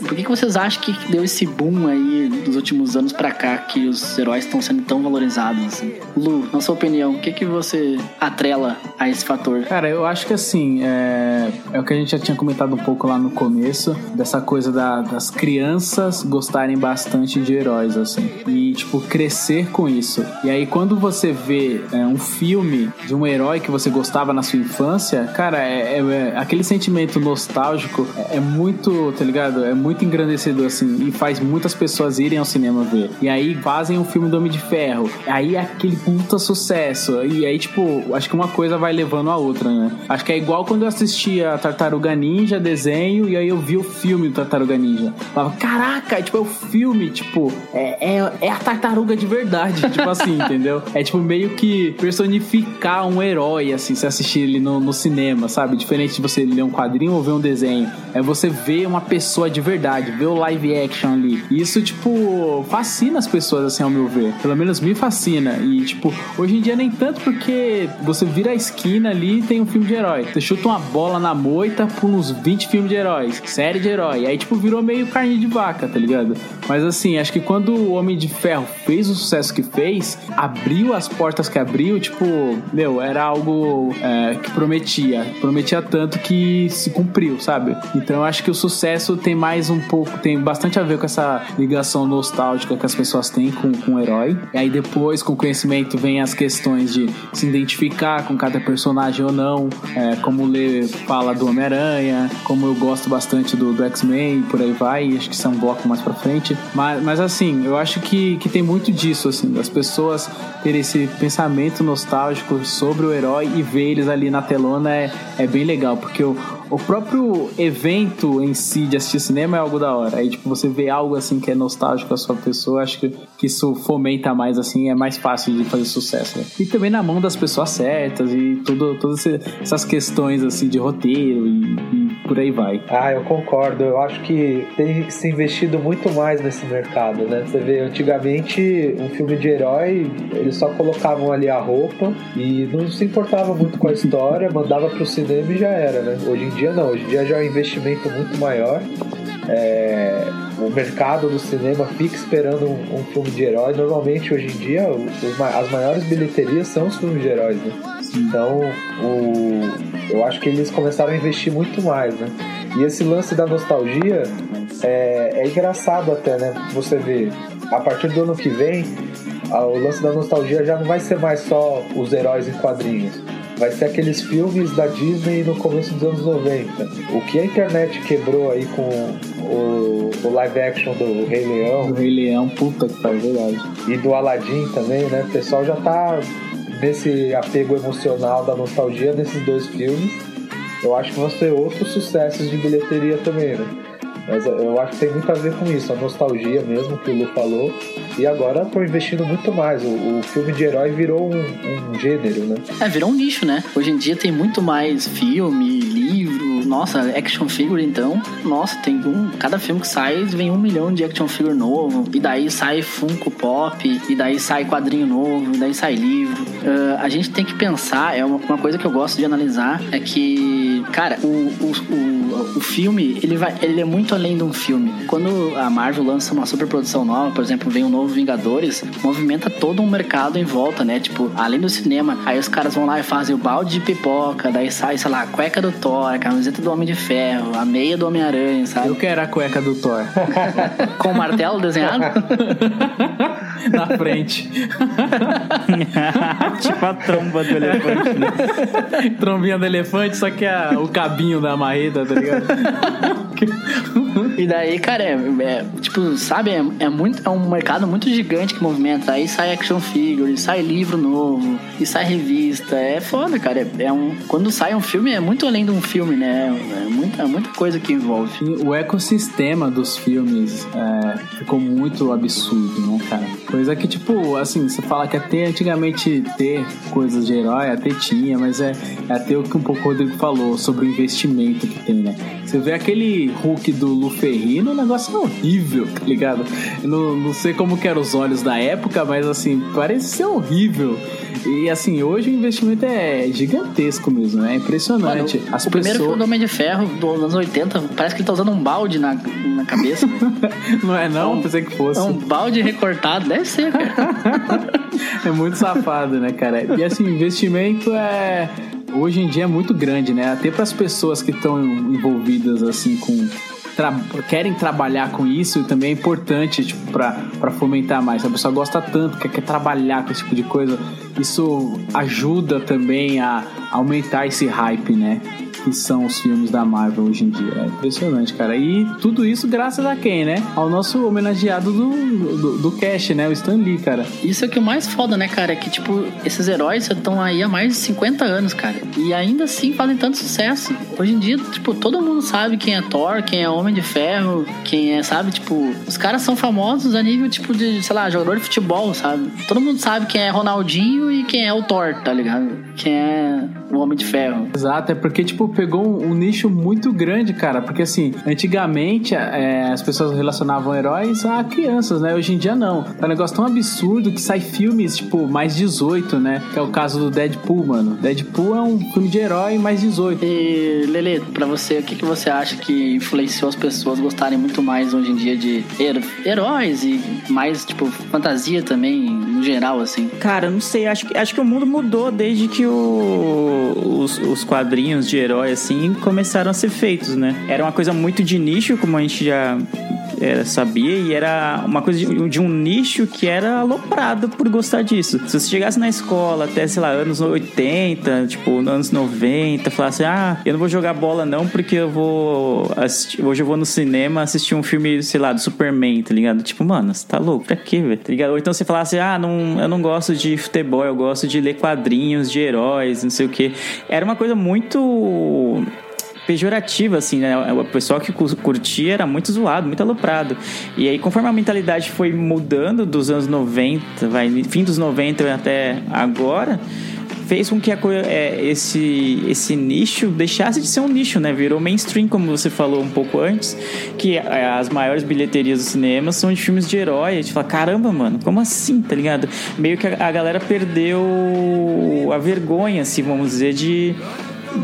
Por que, que vocês acham que deu esse boom aí dos últimos anos pra cá que os heróis estão sendo tão valorizados assim? Lu, na sua opinião, o que que você atrela a esse fator? Cara, eu acho que assim, é, é o que a gente já tinha comentado um pouco lá no começo, dessa coisa da- das crianças gostarem bastante de heróis, assim, e, tipo, crescer com isso. E aí, quando você vê é, um filme de um herói que você gostava na sua infância, cara, é, é- é- aquele sentimento nostálgico é, é muito, tá ligado? É muito engrandecedor, assim, e faz muitas pessoas irem ao cinema ver. E aí, fazem um filme do Homem de Ferro, aí é aquele puta sucesso, e aí, tipo, acho que uma coisa vai levando a outra, né? Acho que é igual quando eu assistia Tartaruga Ninja, desenho, e aí eu vi o filme do Tartaruga Ninja. Falava, caraca, tipo, é o filme, tipo, é, é, é a tartaruga de verdade, *laughs* tipo assim, entendeu? É tipo meio que personificar um herói, assim, se assistir ele no, no cinema, sabe? Diferente de você ler um quadrinho ou ver um desenho. É você ver uma pessoa de verdade, ver o live action ali. E isso, tipo, fascina as pessoas, assim, ao meu ver. Pelo menos me fascina. E, tipo, hoje em dia nem tanto porque você vira a esquina ali e tem um filme de herói. Você chuta uma bola na moita por uns 20 filmes de heróis, série de herói. Aí, tipo, virou meio carne de vaca, tá ligado? Mas assim, acho que quando o Homem de Ferro fez o sucesso que fez, abriu as portas que abriu, tipo, meu, era algo é, que prometia. Prometia tanto que se cumpriu, sabe? Então acho que o sucesso tem mais um pouco, tem bastante a ver com essa ligação nostálgica que as pessoas têm com, com o herói. E aí depois, com o conhecimento, vem as questões de se identificar com cada personagem ou não, é, como o Lê fala do Homem-Aranha, como eu gosto bastante do, do X-Men por aí vai, acho que isso é um bloco mais pra frente. Mas, mas assim, eu acho que, que tem muito disso, assim, das pessoas terem esse pensamento nostálgico sobre o herói e ver eles ali na telona é, é bem legal, porque o, o próprio evento em si de assistir cinema é algo da hora. Aí, tipo, você vê algo assim que é nostálgico a sua pessoa, acho que, que isso fomenta mais, assim, é mais fácil de fazer sucesso. Né? E também na mão das pessoas certas e tudo, todas essas questões, assim, de roteiro e, e por aí vai. Ah, eu concordo. Eu acho que tem se investido muito mais nesse mercado, né? Você vê, antigamente, um filme de herói, eles só colocavam ali a roupa e não se importava muito com a história, *laughs* mandava pro cinema e já era, né? Hoje em dia não. Hoje em dia já é um investimento muito maior. É, o mercado do cinema fica esperando um, um filme de herói. Normalmente, hoje em dia, os, as maiores bilheterias são os filmes de heróis, né? Então, o, eu acho que eles começaram a investir muito mais, né? E esse lance da nostalgia é, é engraçado até, né? Você vê, a partir do ano que vem, o lance da nostalgia já não vai ser mais só os heróis em quadrinhos vai ser aqueles filmes da Disney no começo dos anos 90. O que a internet quebrou aí com o, o live action do Rei Leão. Do Rei Leão, puta que pariu, verdade. E do Aladdin também, né? O pessoal já tá nesse apego emocional da nostalgia desses dois filmes. Eu acho que vão ser outros sucessos de bilheteria também, né? Mas eu acho que tem muito a ver com isso, a nostalgia mesmo que o Lu falou. E agora estão investindo muito mais. O, o, filme de herói virou um, um, gênero, né? É, virou um nicho, né? Hoje em dia tem muito mais filme, livro, nossa, action figure então. Nossa, tem um. Cada filme que sai vem um milhão de action figure novo. E daí sai Funko Pop, e daí sai quadrinho novo, e daí sai livro. Uh, a gente tem que pensar, é uma, uma, coisa que eu gosto de analisar, é que, cara, o, o, o, o filme, ele, vai, ele é muito além de um filme. Quando a Marvel lança uma superprodução nova, por exemplo, vem um novo Vingadores, movimenta todo um mercado em volta, né? Tipo, além do cinema, aí os caras vão lá e fazem o balde de pipoca, daí sai, sei lá, cueca do Thor, a camiseta do Homem de Ferro, a meia do Homem-Aranha, sabe? Eu quero a cueca do Thor. *laughs* Com o martelo desenhado? *laughs* Na frente. *laughs* tipo a tromba do elefante, né? Trombinha do elefante, só que é o cabinho da marreta, tá ligado? E daí, cara, é, é tipo, sabe, é, é, muito, é um mercado muito gigante que movimenta. Aí sai action figure, sai livro novo, e sai revista. É foda, cara. É, é um, quando sai um filme, é muito além de um filme, né? É muita, muita coisa que envolve. E o ecossistema dos filmes é, ficou muito absurdo, né, cara? Coisa que, tipo, assim, você fala que até antigamente ter coisas de herói, até tinha, mas é, é até o que um pouco o Rodrigo falou sobre o investimento que tem, né? Você vê aquele Hulk do Lu Ferrino, o negócio é horrível, tá ligado? Eu não, não sei como que eram os olhos da época, mas assim, parece ser horrível. E assim, hoje o investimento é gigantesco mesmo, né? É impressionante. Mano, As o pessoas... primeiro filme Homem de Ferro dos anos 80, parece que ele tá usando um balde na, na cabeça. *laughs* não é não? É um, Pensei que fosse. É um balde recortado, deve ser, cara. *laughs* é muito safado, né, cara? E assim, investimento é hoje em dia é muito grande, né? Até para as pessoas que estão envolvidas assim com tra querem trabalhar com isso também é importante tipo, para fomentar mais. A pessoa gosta tanto, quer, quer trabalhar com esse tipo de coisa, isso ajuda também a aumentar esse hype, né? Que são os filmes da Marvel hoje em dia. É impressionante, cara. E tudo isso graças a quem, né? Ao nosso homenageado do, do, do Cash, né? O Stan Lee, cara. Isso é que é o mais foda, né, cara? É que, tipo, esses heróis estão aí há mais de 50 anos, cara. E ainda assim fazem tanto sucesso. Hoje em dia, tipo, todo mundo sabe quem é Thor, quem é Homem de Ferro, quem é, sabe? Tipo, os caras são famosos a nível, tipo, de, sei lá, jogador de futebol, sabe? Todo mundo sabe quem é Ronaldinho e quem é o Thor, tá ligado? Quem é o Homem de Ferro. Exato, é porque, tipo, pegou um, um nicho muito grande, cara. Porque, assim, antigamente é, as pessoas relacionavam heróis a crianças, né? Hoje em dia não. É um negócio tão absurdo que sai filmes, tipo, mais 18, né? Que é o caso do Deadpool, mano. Deadpool é um filme de herói mais 18. E, Lele, pra você, o que, que você acha que influenciou as pessoas gostarem muito mais hoje em dia de heróis e mais, tipo, fantasia também, no geral, assim? Cara, não sei. Acho que, acho que o mundo mudou desde que o, os, os quadrinhos de herói, assim, começaram a ser feitos, né? Era uma coisa muito de nicho, como a gente já era, sabia, e era uma coisa de, de, um nicho que era aloprado por gostar disso. Se você chegasse na escola até, sei lá, anos 80, tipo, anos 90, falasse, ah, eu não vou jogar bola não porque eu vou assistir, hoje eu vou no cinema assistir um filme, sei lá, do Superman, tá ligado? Tipo, mano, você tá louco? Pra quê, velho? Tá ligado? Ou então você falasse, ah, não, eu não gosto de futebol, eu gosto de ler quadrinhos de heróis, não sei o que. Era uma coisa muito pejorativa, assim, né? O pessoal que curtia era muito zoado, muito aloprado. E aí, conforme a mentalidade foi mudando dos anos 90, vai, fim dos 90 até agora, fez com que a, é, esse, esse nicho deixasse de ser um nicho, né? Virou mainstream, como você falou um pouco antes, que é, as maiores bilheterias do cinema são de filmes de herói. A gente fala, caramba, mano, como assim, tá ligado? Meio que a, a galera perdeu a vergonha, assim, vamos dizer, de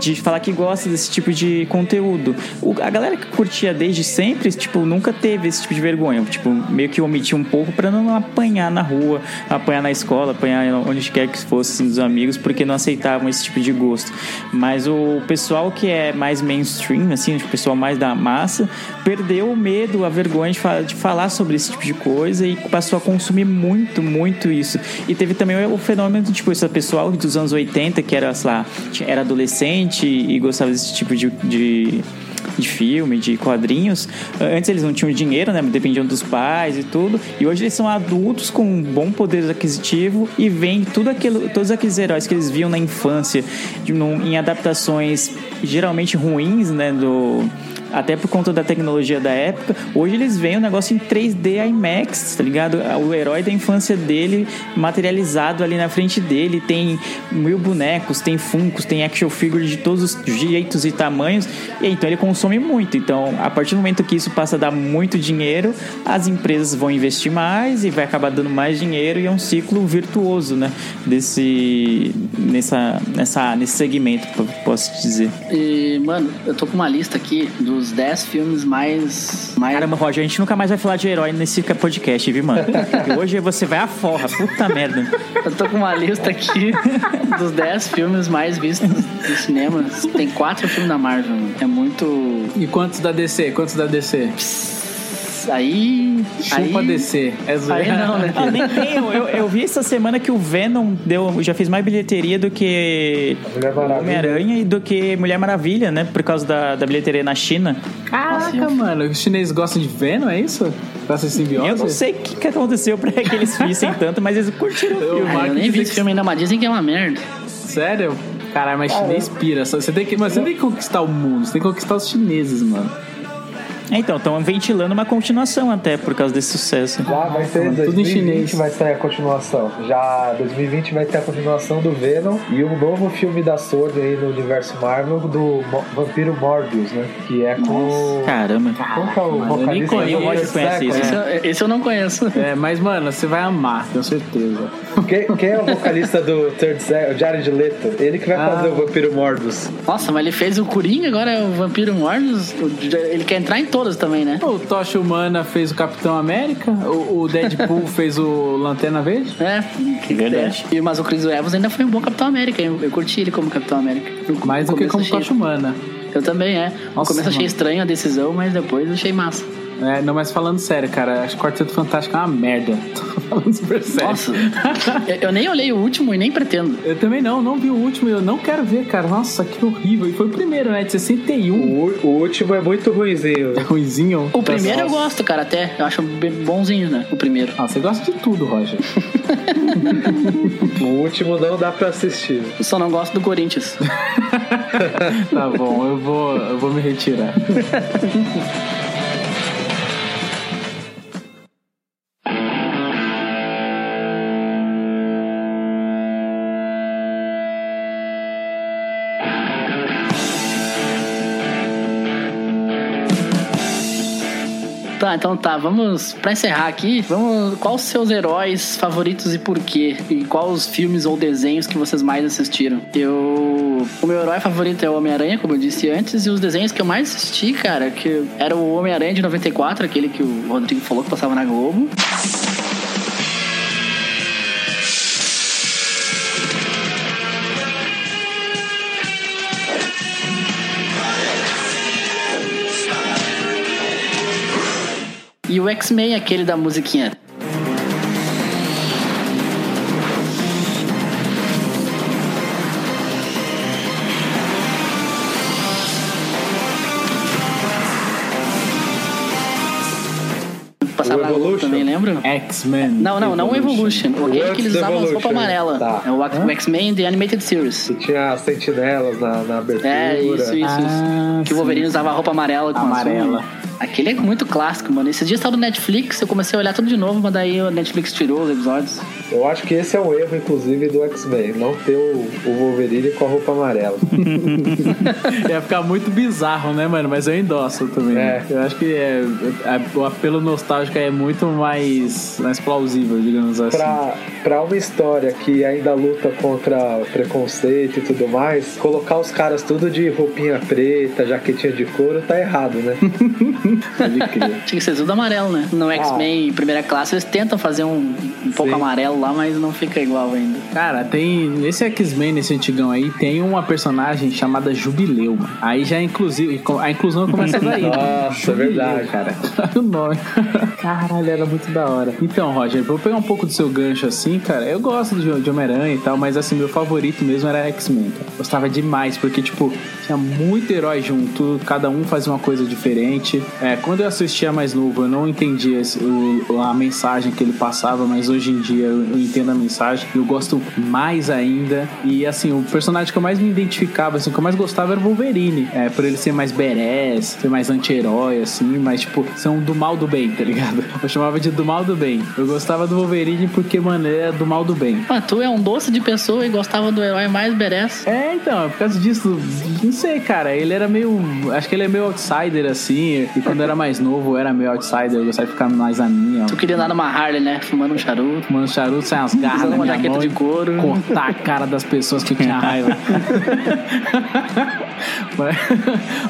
de falar que gosta desse tipo de conteúdo. O- a galera que curtia desde sempre, tipo, nunca teve esse tipo de vergonha. Tipo, meio que omitia um pouco pra não apanhar na rua, apanhar na escola, apanhar onde quer que fosse assim, dos amigos, porque não aceitavam esse tipo de gosto. Mas o pessoal que é mais mainstream, assim, o pessoal mais da massa, perdeu o medo, a vergonha de, fa- de falar sobre esse tipo de coisa e passou a consumir muito, muito isso. E teve também o fenômeno, tipo, esse pessoal dos anos 80, que era, sei lá, era adolescente e gostava desse tipo de- de de filme, de quadrinhos. Antes eles não tinham dinheiro, né? Dependiam dos pais e tudo. E hoje eles são adultos com um bom poder aquisitivo e veem tudo aquilo, todos aqueles heróis que eles viam na infância de- num- em adaptações geralmente ruins, né? Do até por conta da tecnologia da época, hoje eles veem o negócio em 3D IMAX, tá ligado? O herói da infância dele materializado ali na frente dele, tem mil bonecos, tem funcos, tem action figures de todos os jeitos e tamanhos, e então ele consome muito. Então, a partir do momento que isso passa a dar muito dinheiro, as empresas vão investir mais e vai acabar dando mais dinheiro e é um ciclo virtuoso, né? Desse nessa nessa nesse segmento, posso dizer. E, mano, eu tô com uma lista aqui dos 10 filmes mais. mais Caramba, Roger, a gente nunca mais vai falar de herói nesse podcast, viu, mano? E hoje você vai à forra, puta merda. Eu tô com uma lista aqui dos 10 filmes mais vistos do cinema. Tem quatro filmes da Marvel, mano. É muito. E quantos da DC? Quantos da DC? Aí. Chupa aí, DC. É Aí zoeira. não, né? *laughs* Ah, nem tem, eu, eu vi essa semana que o Venom deu, já fez mais bilheteria do que. Homem-Aranha e do que Mulher Maravilha, né? Por causa da, da bilheteria na China. Caraca, mano. Os chineses gostam de Venom, é isso? Gosta de simbiose? Eu não sei o que, que aconteceu pra que eles vissem *laughs* tanto, mas eles curtiram o Eu- filme. Ah, eu Mark nem vi esse que- filme ainda, mas dizem que é uma merda. Sério? Caralho, mas chinês pira. Você tem que, mas você tem que conquistar o mundo. Você tem que conquistar os chineses, mano. É, Então, estão ventilando uma continuação até por causa desse sucesso. Já vai Mano, tudo em 2020 chinês. vai sair a continuação. Já 2020 vai ter a continuação do Venom e um novo filme da Sony aí no universo Marvel do Mo- Vampiro Morbius, né? Que é com. Caramba. Qual que é o Mano, eu nem vocalista? conheço. isso. Esse, eu- esse eu não conheço. É, mas, mano, você vai amar, tenho certeza. Quem, quem é o vocalista do Third Second? O Jared Leto. Ele que vai Ah. fazer o Vampiro Morbius. Nossa, mas ele fez o Coringa, agora é o Vampiro Morbius. Ele quer entrar em todas também, né? O Tocha Humana fez o Capitão América, o, o Deadpool *laughs* fez o Lanterna Verde. É, que Verdade. E, mas o Chris Evans ainda foi um bom Capitão América. Eu, eu curti ele como Capitão América. No Mais do que começo como achei- Tocha Humana. Eu também, é. No Nossa, começo achei mano. estranho a decisão, mas depois achei massa. É, não, mas falando sério, cara, acho que Quarteto Fantástico é uma merda. *laughs* Tô falando super sério. Nossa, eu, nem olhei o último e nem pretendo. Eu também não, não vi o último e eu não quero ver, cara. Nossa, que horrível. E foi o primeiro, né? De 61. O, o último é muito ruizinho. É ruizinho. O primeiro eu gosto, cara, até. Eu acho bonzinho, né? O primeiro. Ah, você gosta de tudo, Roger. *laughs* O último não dá pra assistir. Eu só não gosto do Corinthians. *laughs* tá bom, eu vou, eu vou me retirar. Tá, então tá, vamos pra encerrar aqui. Vamos, quais os seus heróis favoritos e por quê? E quais os filmes ou desenhos que vocês mais assistiram? Eu, o meu herói favorito é o Homem-Aranha, como eu disse antes, e os desenhos que eu mais assisti, cara, que era o Homem-Aranha de 94, aquele que o Rodrigo falou que passava na Globo. O X-Men, aquele da musiquinha. Passava Evolution? também, lembra? X-Men. Não, não, não o Evolution. O aquele que eles usavam as roupas Evolution. amarelas. Tá. É o X-Men The Animated Series. Que tinha as sentinelas na, na abertura. É, isso, isso, Ah, isso. Que o Wolverine usava a roupa amarela com Amarela. azul. Aquele é muito clássico, mano. Esses dias tava no Netflix, eu comecei a olhar tudo de novo, mas daí o Netflix tirou os episódios. Eu acho que esse é um erro, inclusive, do X-Men. Não ter o, o Wolverine com a roupa amarela. *laughs* Ia ficar muito bizarro, né, mano? Mas eu endosso também. É. Eu acho que é, é- o apelo nostálgico é muito mais, mais plausível, digamos assim. Pra, pra uma história que ainda luta contra preconceito e tudo mais, colocar os caras tudo de roupinha preta, jaquetinha de couro, tá errado, né? *laughs* Tinha que ser tudo amarelo, né? No X-Men primeira classe eles tentam fazer um, um pouco Sim. amarelo lá, mas não fica igual ainda. Cara, tem. Nesse X-Men, nesse antigão aí, tem uma personagem chamada Jubileu, mano. Aí já, inclusive, a inclusão começa daí. Nossa, é verdade. cara. *laughs* o nome. Caralho, era muito da hora. Então, Roger, vou pegar um pouco do seu gancho assim, cara. Eu gosto de, de Homem-Aranha e tal, mas assim, meu favorito mesmo era X-Men, cara. Gostava demais, porque, tipo, tinha muito herói junto, cada um fazia uma coisa diferente. É, quando eu assistia mais novo, eu não entendia esse- o- a mensagem que ele passava, mas hoje em dia eu, eu entendo a mensagem. Eu gosto mais ainda. E assim, o personagem que eu mais me identificava, assim, que eu mais gostava era o Wolverine. É, por ele ser mais badass, ser mais anti-herói, assim, mas tipo, ser um do mal do bem, tá ligado? *laughs* Eu chamava de do mal do bem. Eu gostava do Wolverine porque, mano, ele é do mal do bem. Ah, tu é um doce de pessoa e gostava do herói mais merece. É, então, é por causa disso, não sei, cara, ele era meio, acho que ele é meio outsider, assim, e quando eu era mais novo, eu era meio outsider, eu gostava de ficar mais na minha, Tu queria andar numa Harley, né? Fumando um charuto. fumando charuto, sair umas garras Usando na uma minha jaqueta mão de couro. cortar a cara das pessoas que tinha raiva. *laughs* mas,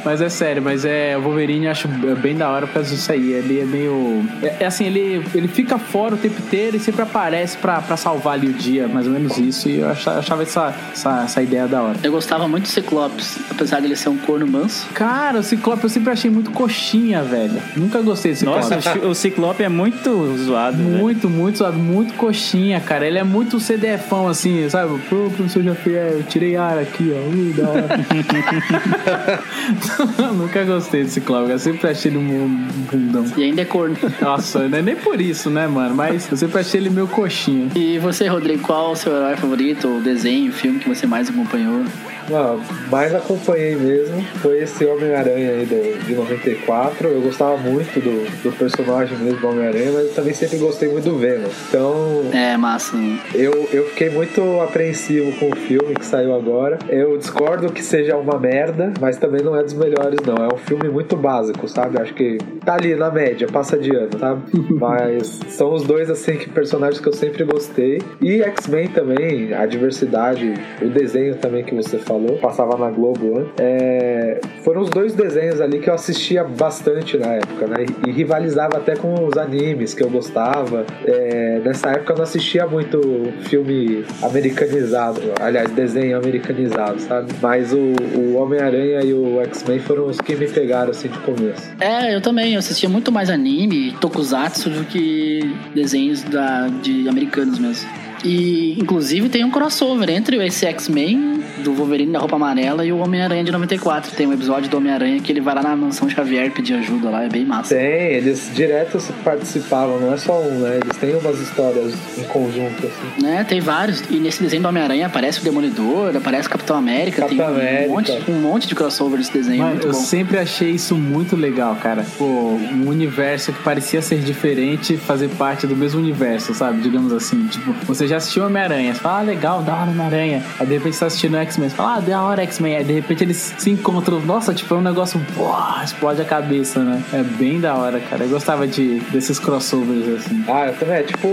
mas é sério, mas é, o Wolverine eu acho bem da hora por causa disso aí, ele é meio, é, é assim, ele, ele fica fora o tempo inteiro e sempre aparece pra, pra salvar ali o dia, mais ou menos isso, e eu achava, achava essa, essa, essa ideia da hora. Eu gostava muito do Ciclopes, apesar dele ser um corno manso. Cara, o Ciclope eu sempre achei muito coxinha, velho. Nunca gostei desse Ciclope. Nossa, o Ci- o Ciclope é muito zoado, velho. Muito, muito, sabe? Muito coxinha, cara. Ele é muito CDFão, assim, sabe? Pô, professor Jafiel, eu tirei ar aqui, ó. Ui, da hora. *laughs* Nunca gostei desse Cláudio. Eu sempre achei ele um bundão. E ainda é corno. Nossa, não é nem por isso, né, mano? Mas eu sempre achei ele meio coxinha. E você, Rodrigo, qual o seu herói favorito? O desenho, o filme que você mais acompanhou? Não, mais acompanhei mesmo foi esse Homem-Aranha aí do, de 94. Eu gostava muito do, do personagem mesmo do Homem-Aranha, mas eu também sempre gostei muito do Venom. Então, É, massa. eu, eu fiquei muito apreensivo com o filme que saiu agora. Eu discordo que seja uma merda, mas também não é dos melhores, não. É um filme muito básico, sabe? Acho que tá ali na média, passa de ano, sabe? *laughs* mas são os dois, assim, que personagens que eu sempre gostei. E X-Men também, a diversidade, o desenho também que você falou, passava na Globo antes. É, foram os dois desenhos ali que eu assistia bastante na época, né? E, rivalizava até com os animes que eu gostava. É, nessa época eu não assistia muito filme americanizado, aliás, desenho americanizado, sabe? Mas o, o Homem-Aranha e o X-Men foram os que me pegaram assim de começo. É, eu também. Eu assistia muito mais anime, tokusatsu, do que desenhos da, de americanos mesmo. E, inclusive, tem um crossover entre esse X-Men, do Wolverine da roupa amarela, e o Homem-Aranha de 94. Tem um episódio do Homem-Aranha que ele vai lá na mansão Xavier pedir ajuda lá, é bem massa. Tem, eles direto participavam, não é só um, né? Eles têm umas histórias em conjunto, assim. Né, tem vários. E nesse desenho do Homem-Aranha aparece o Demolidor, aparece o Capitão América. Capitão tem um, América. Monte, um monte de crossover nesse desenho. Mano, eu bom. sempre achei isso muito legal, cara. Pô, um universo que parecia ser diferente fazer parte do mesmo universo, sabe? Digamos assim. Tipo, você já assistiu Homem-Aranha, você fala, ah, legal, da hora Homem-Aranha. Aí de repente você tá assistindo X-Men, você fala, ah, da hora X-Men. Aí de repente eles se encontram. Nossa, tipo, é um negócio, pô, explode a cabeça, né? É bem da hora, cara. Eu gostava de, desses crossovers, assim. Ah, eu também. É tipo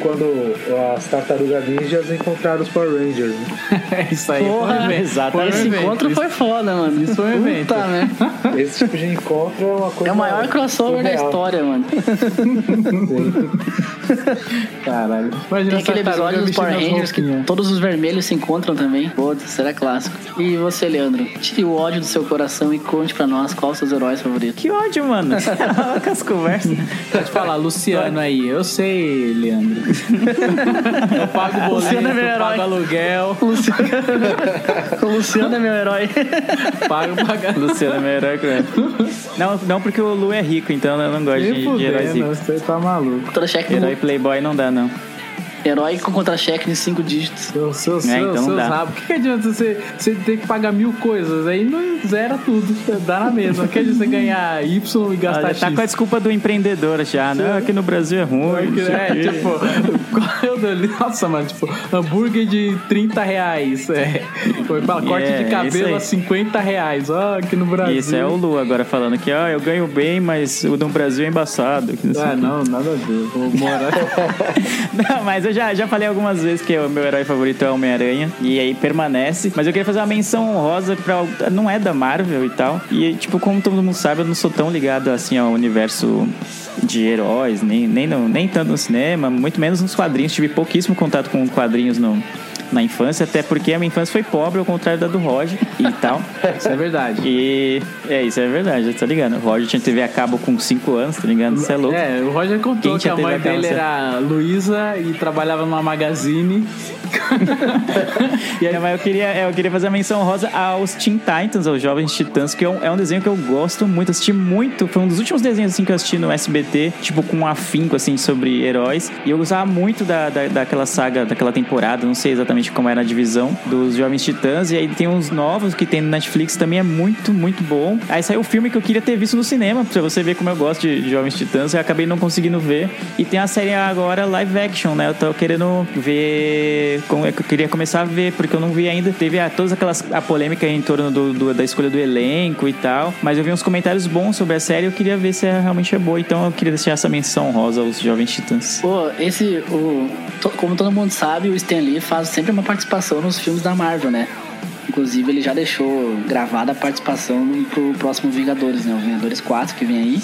quando as tartarugas ninjas encontraram os Power Rangers, né? *laughs* É isso aí. Porra, foi exato. Esse evento. encontro Isso- foi foda, mano. isso foi um evento. Puta, né? *laughs* Esse tipo de encontro é uma coisa. É o maior crossover da surreal. história, mano. *laughs* Caralho. Imagina Tem aquele tartaruga episódio dos Power Rangers que todos os vermelhos se encontram também. Pô, será clássico. E você, Leandro? Tire o ódio do seu coração e conte pra nós qual os seus heróis favoritos. Que ódio, mano. *laughs* Com as conversas. Pode falar, Luciano aí. Eu sei, Leandro. *laughs* Eu pago boleto, Luciano é meu herói. pago aluguel, o *laughs* Luciano é meu herói. pago pagar. Luciano é meu herói, cara. Não, não porque o Lu é rico, então eu não gosto de, de heróis ricos. você tá maluco. Todo cheque do Herói playboy não dá, não. Herói com contra-cheque de cinco dígitos. Seus, seus, É, então seus dá. rabos. O que, que adianta você, você ter que pagar mil coisas? Aí não zera tudo. Dá na mesma. Que adianta você ganhar Y e gastar Olha, X? tá com a desculpa do empreendedor já, né? Aqui no Brasil é ruim. o É, tipo, é o dele? Nossa, mano, tipo, hambúrguer de 30 reais. É. Foi pra corte É, de isso cabelo a 50 reais. Ó, aqui no Brasil. Isso é o Lu agora falando que, ó, eu ganho bem, mas o do Brasil é embaçado. Ah, o não, nada a ver. Vou morar. *laughs* *laughs* Não, mas eu já, já falei algumas vezes que o meu herói favorito é o Homem-Aranha. E aí permanece. Mas eu queria fazer uma menção honrosa pra. Não é da Marvel e tal. E, tipo, como todo mundo sabe, eu não sou tão ligado assim ao universo de heróis, nem, nem, no- nem tanto no cinema, muito menos nos quadrinhos. Tive pouquíssimo contato com quadrinhos no. Na infância, até porque a minha infância foi pobre, ao contrário da do Roger e tal. *laughs* Isso é verdade. E é, isso é verdade, tá ligado? O Roger tinha TV a cabo com 5 anos, tá ligado? Isso é louco. É, o Roger contou Quem que a mãe a dele você- era Luísa e trabalhava numa magazine. *laughs* E aí, mas eu queria, eu queria fazer a menção rosa aos Teen Titans, aos Jovens Titãs, que é um, é um desenho que eu gosto muito, assisti muito. Foi um dos últimos desenhos assim, que eu assisti no SBT, tipo, com um afinco assim, sobre heróis. E eu gostava muito da, da, daquela saga, daquela temporada, não sei exatamente como era a divisão dos Jovens Titãs. E aí tem uns novos que tem no Netflix, também é muito, muito bom. Aí saiu o filme que eu queria ter visto no cinema, pra você ver como eu gosto de, de Jovens Titãs. Eu acabei não conseguindo ver. E tem a série agora live action, né? Eu tô querendo ver. Como é que eu queria começar a ver, porque eu não vi ainda. Teve a, todas aquelas a polêmica em torno do, do- da escolha do elenco e tal. Mas eu vi uns comentários bons sobre a série eu queria ver se é, realmente é boa. Então eu queria deixar essa menção rosa aos Jovens Titãs. Pô, esse, o, to- como todo mundo sabe, o Stan Lee faz sempre uma participação nos filmes da Marvel, né? Inclusive, ele já deixou gravada a participação pro próximo Vingadores, né? O Vingadores 4 que vem aí.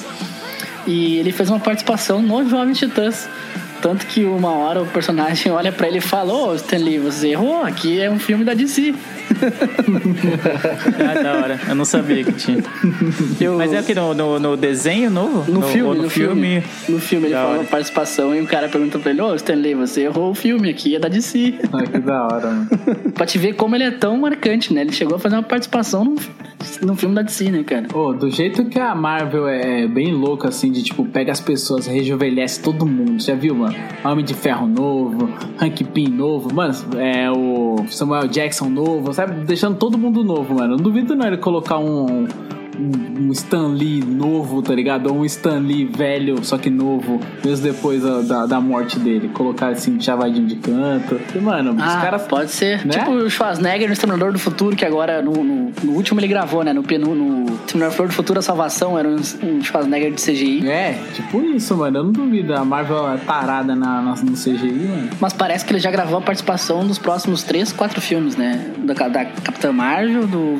E ele fez uma participação no Jovem Titãs. Tanto que uma hora o personagem *laughs* olha pra ele e fala: Ô, Stan Lee, você errou, aqui é um filme da DC. Ah, da hora. Eu não sabia que tinha. Eu- Mas é o que? No, no, no desenho novo? No, filme, ou no, filme. No filme, ele Da fala hora. uma participação e o cara pergunta pra ele: Ô, Stanley, você errou o filme, aqui é da DC. Ai, que da hora, mano. *laughs* pra te ver como ele é tão marcante, né? Ele chegou a fazer uma participação num, num filme da DC, né, cara? Ô, do jeito que a Marvel é bem louca, assim, de tipo, pega as pessoas, rejuvenesce todo mundo. Já viu, mano? Homem de Ferro novo, Hank Pym novo, mano, é o Samuel Jackson novo, sabe? Deixando todo mundo novo, mano. Não duvido não ele colocar um. Um, um Stan Lee novo, tá ligado? Ou um Stan Lee velho, só que novo, mesmo depois da, da, da morte dele. Colocar assim, chavadinho de canto. E, mano, os Ah, caras. pode ser. né? Tipo o Schwarzenegger no Exterminador do Futuro, que agora no, no, no último ele gravou, né? No, penu, no Exterminador do Futuro, a salvação era um, um Schwarzenegger de CGI. É, tipo isso, mano. Eu não duvido. A Marvel é parada na, na- no CGI, mano. Mas parece que ele já gravou a participação dos próximos três, quatro filmes, né? Da, da Capitã Marvel, do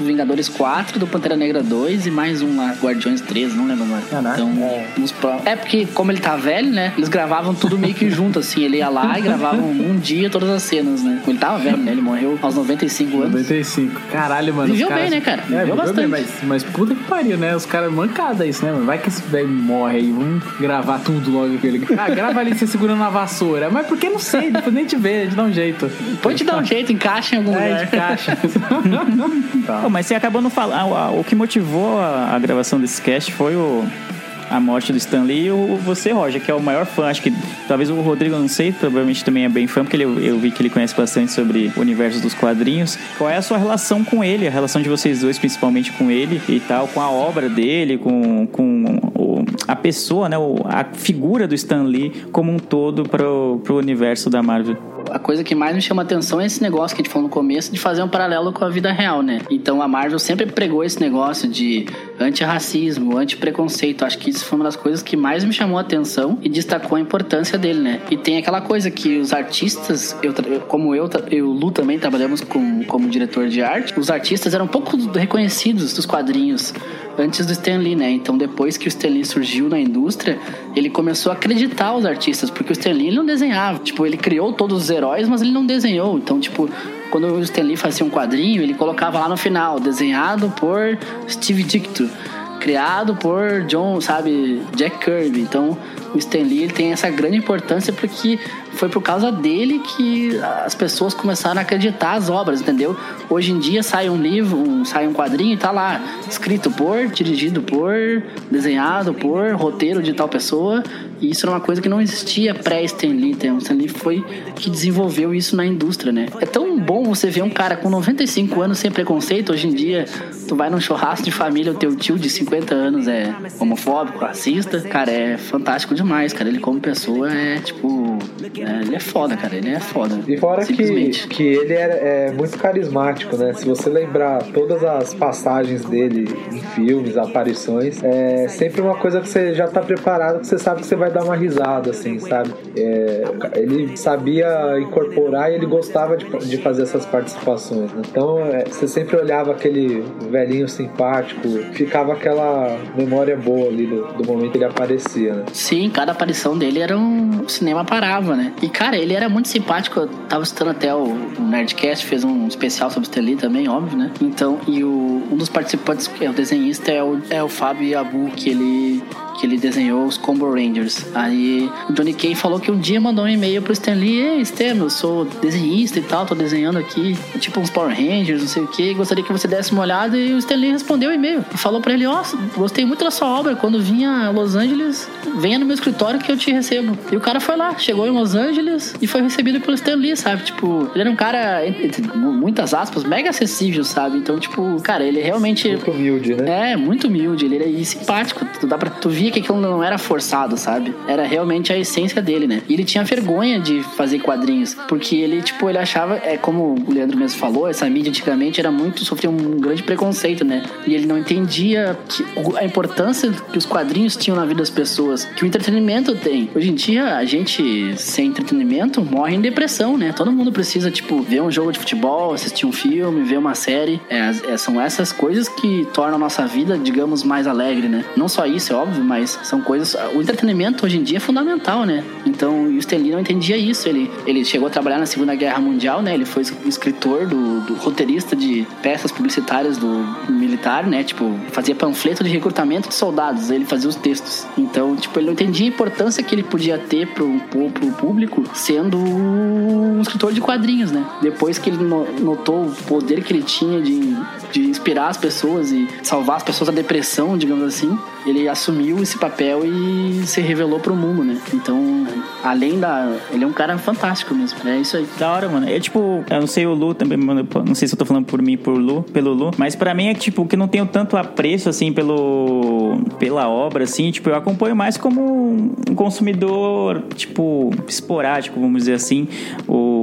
Vingadores 4, do Pantera Negra 2 e mais um lá, Guardiões 3, não lembro. Caraca. Então, nos pró- é porque, como ele tá velho, né? Eles gravavam tudo meio que junto, assim. Ele ia lá e gravavam um dia todas as cenas, né? Ele tava velho, né? Ele morreu aos 95 anos. 95. Caralho, mano. Viveu caras... bem, né, cara? É, Viveu bastante. bem, mas, mas puta que pariu, né? Os caras mancada isso, né, mano? Vai que esse velho morre aí, vamos gravar tudo logo com ele. Ah, grava ali você segurando a vassoura. Mas porque não sei, depois nem te vê, a gente dá um jeito. Pode te dar um *laughs* jeito, encaixa em algum É, lugar. de caixa. *laughs* tá. Mas você acabou não falando. ah, O que motivou a, gravação desse cast foi o, a morte do Stan Lee e o, você, Roger, que é o maior fã. Acho que talvez o Rodrigo, não sei, provavelmente também é bem fã, porque ele, eu vi que ele conhece bastante sobre o universo dos quadrinhos. Qual é a sua relação com ele? A relação de vocês dois, principalmente com ele e tal, com a obra dele, com, com o- a pessoa, né? o- a figura do Stan Lee como um todo pro, pro universo da Marvel. A coisa que mais me chama atenção é esse negócio que a gente falou no começo de fazer um paralelo com a vida real, né? Então a Marvel sempre pregou esse negócio de antirracismo, antipreconceito. Acho que isso foi uma das coisas que mais me chamou a atenção e destacou a importância dele, né? E tem aquela coisa que os artistas, eu, como eu, eu Lu também trabalhamos com, como diretor de arte, os artistas eram pouco reconhecidos dos quadrinhos antes do Stan Lee, né? Então depois que o Stan Lee surgiu na indústria, ele começou a acreditar os artistas, porque o Stan Lee ele não desenhava. Tipo, ele criou todos os heróis, mas ele não desenhou. Então, tipo, quando o Stan Lee fazia um quadrinho, ele colocava lá no final, desenhado por Steve Ditko, criado por John, sabe, Jack Kirby. Então, o Stan Lee ele tem essa grande importância porque foi por causa dele que as pessoas começaram a acreditar as obras, entendeu? Hoje em dia sai um livro, um, sai um quadrinho e tá lá, escrito por, dirigido por, desenhado por, roteiro de tal pessoa, E isso era uma coisa que não existia pré-Stan Lee. Então, o Stan Lee foi que desenvolveu isso na indústria, né? É tão bom você ver um cara com 95 anos sem preconceito. Hoje em dia, tu vai num churrasco de família, o teu tio de 50 anos é homofóbico, racista. Cara, é fantástico demais, cara. Ele como pessoa é, tipo... É, ele é foda, cara. Ele é foda. E fora que, que ele é, é muito carismático, né? Se você lembrar todas as passagens dele em filmes, aparições, é sempre uma coisa que você já tá preparado, que você sabe que você vai dar uma risada, assim, sabe? É, ele sabia incorporar e ele gostava de, de fazer essas participações. Né? Então, é, você sempre olhava aquele velhinho simpático, ficava aquela memória boa ali do, do momento que ele aparecia, né? Sim, cada aparição dele era um o cinema parava, né? E cara, ele era muito simpático. Eu tava citando até o, Nerdcast, fez um especial sobre o Stanley também, óbvio, né? Então, e o, um dos participantes, que é o desenhista, é o, é o Fábio Yabu, que ele que ele desenhou os Combo Rangers. Aí o Johnny Kay falou que um dia mandou um e-mail pro Stan Lee: Ei, Stan, eu sou desenhista e tal, tô desenhando aqui, tipo uns Power Rangers, não sei o que, gostaria que você desse uma olhada. E o Stan Lee respondeu o e-mail e falou para ele: Ó, oh, gostei muito da sua obra, quando vinha a Los Angeles, venha no meu escritório que eu te recebo. E o cara foi lá, chegou em Los Angeles e foi recebido pelo Stan Lee, sabe? Tipo, ele era um cara, entre muitas aspas, mega acessível, sabe? Então, tipo, cara, ele realmente. Muito humilde, né? É, muito humilde, ele era simpático. Tu, dá pra, tu via que aquilo não era forçado, sabe? Era realmente a essência dele, né? E ele tinha vergonha de fazer quadrinhos, porque ele, tipo, ele achava, é como o Leandro mesmo falou, essa mídia antigamente era muito, sofria um grande preconceito, né? E ele não entendia que, a importância que os quadrinhos tinham na vida das pessoas, que o entretenimento tem. Hoje em dia, a gente sem entretenimento morre em depressão, né? Todo mundo precisa, tipo, ver um jogo de futebol, assistir um filme, ver uma série. É, é, são essas coisas que tornam a nossa vida, digamos, mais alegre, né? Não só isso, é óbvio, mas são coisas. O entretenimento hoje em dia é fundamental, né? Então, o Stan Lee não entendia isso. Ele, ele chegou a trabalhar na Segunda Guerra Mundial, né? Ele foi escritor do, do roteirista de peças publicitárias do militar, né? Tipo, fazia panfleto de recrutamento de soldados. Ele fazia os textos. Então, tipo, ele não entendia a importância que ele podia ter pro, pro, pro público sendo um escritor de quadrinhos, né? Depois que ele notou o poder que ele tinha de, de inspirar as pessoas e salvar as pessoas da depressão, digamos assim, ele assumiu esse papel e se revelou pro mundo, né? Então, além da. Ele é um cara fantástico mesmo. É isso aí. Da hora, mano. É tipo, eu não sei o Lu também, mano. Não sei se eu tô falando por mim, por Lu, pelo Lu. Mas para mim é tipo que não tenho tanto apreço, assim, pelo. pela obra, assim. Tipo, eu acompanho mais como um consumidor, tipo, esporádico, vamos dizer assim. O,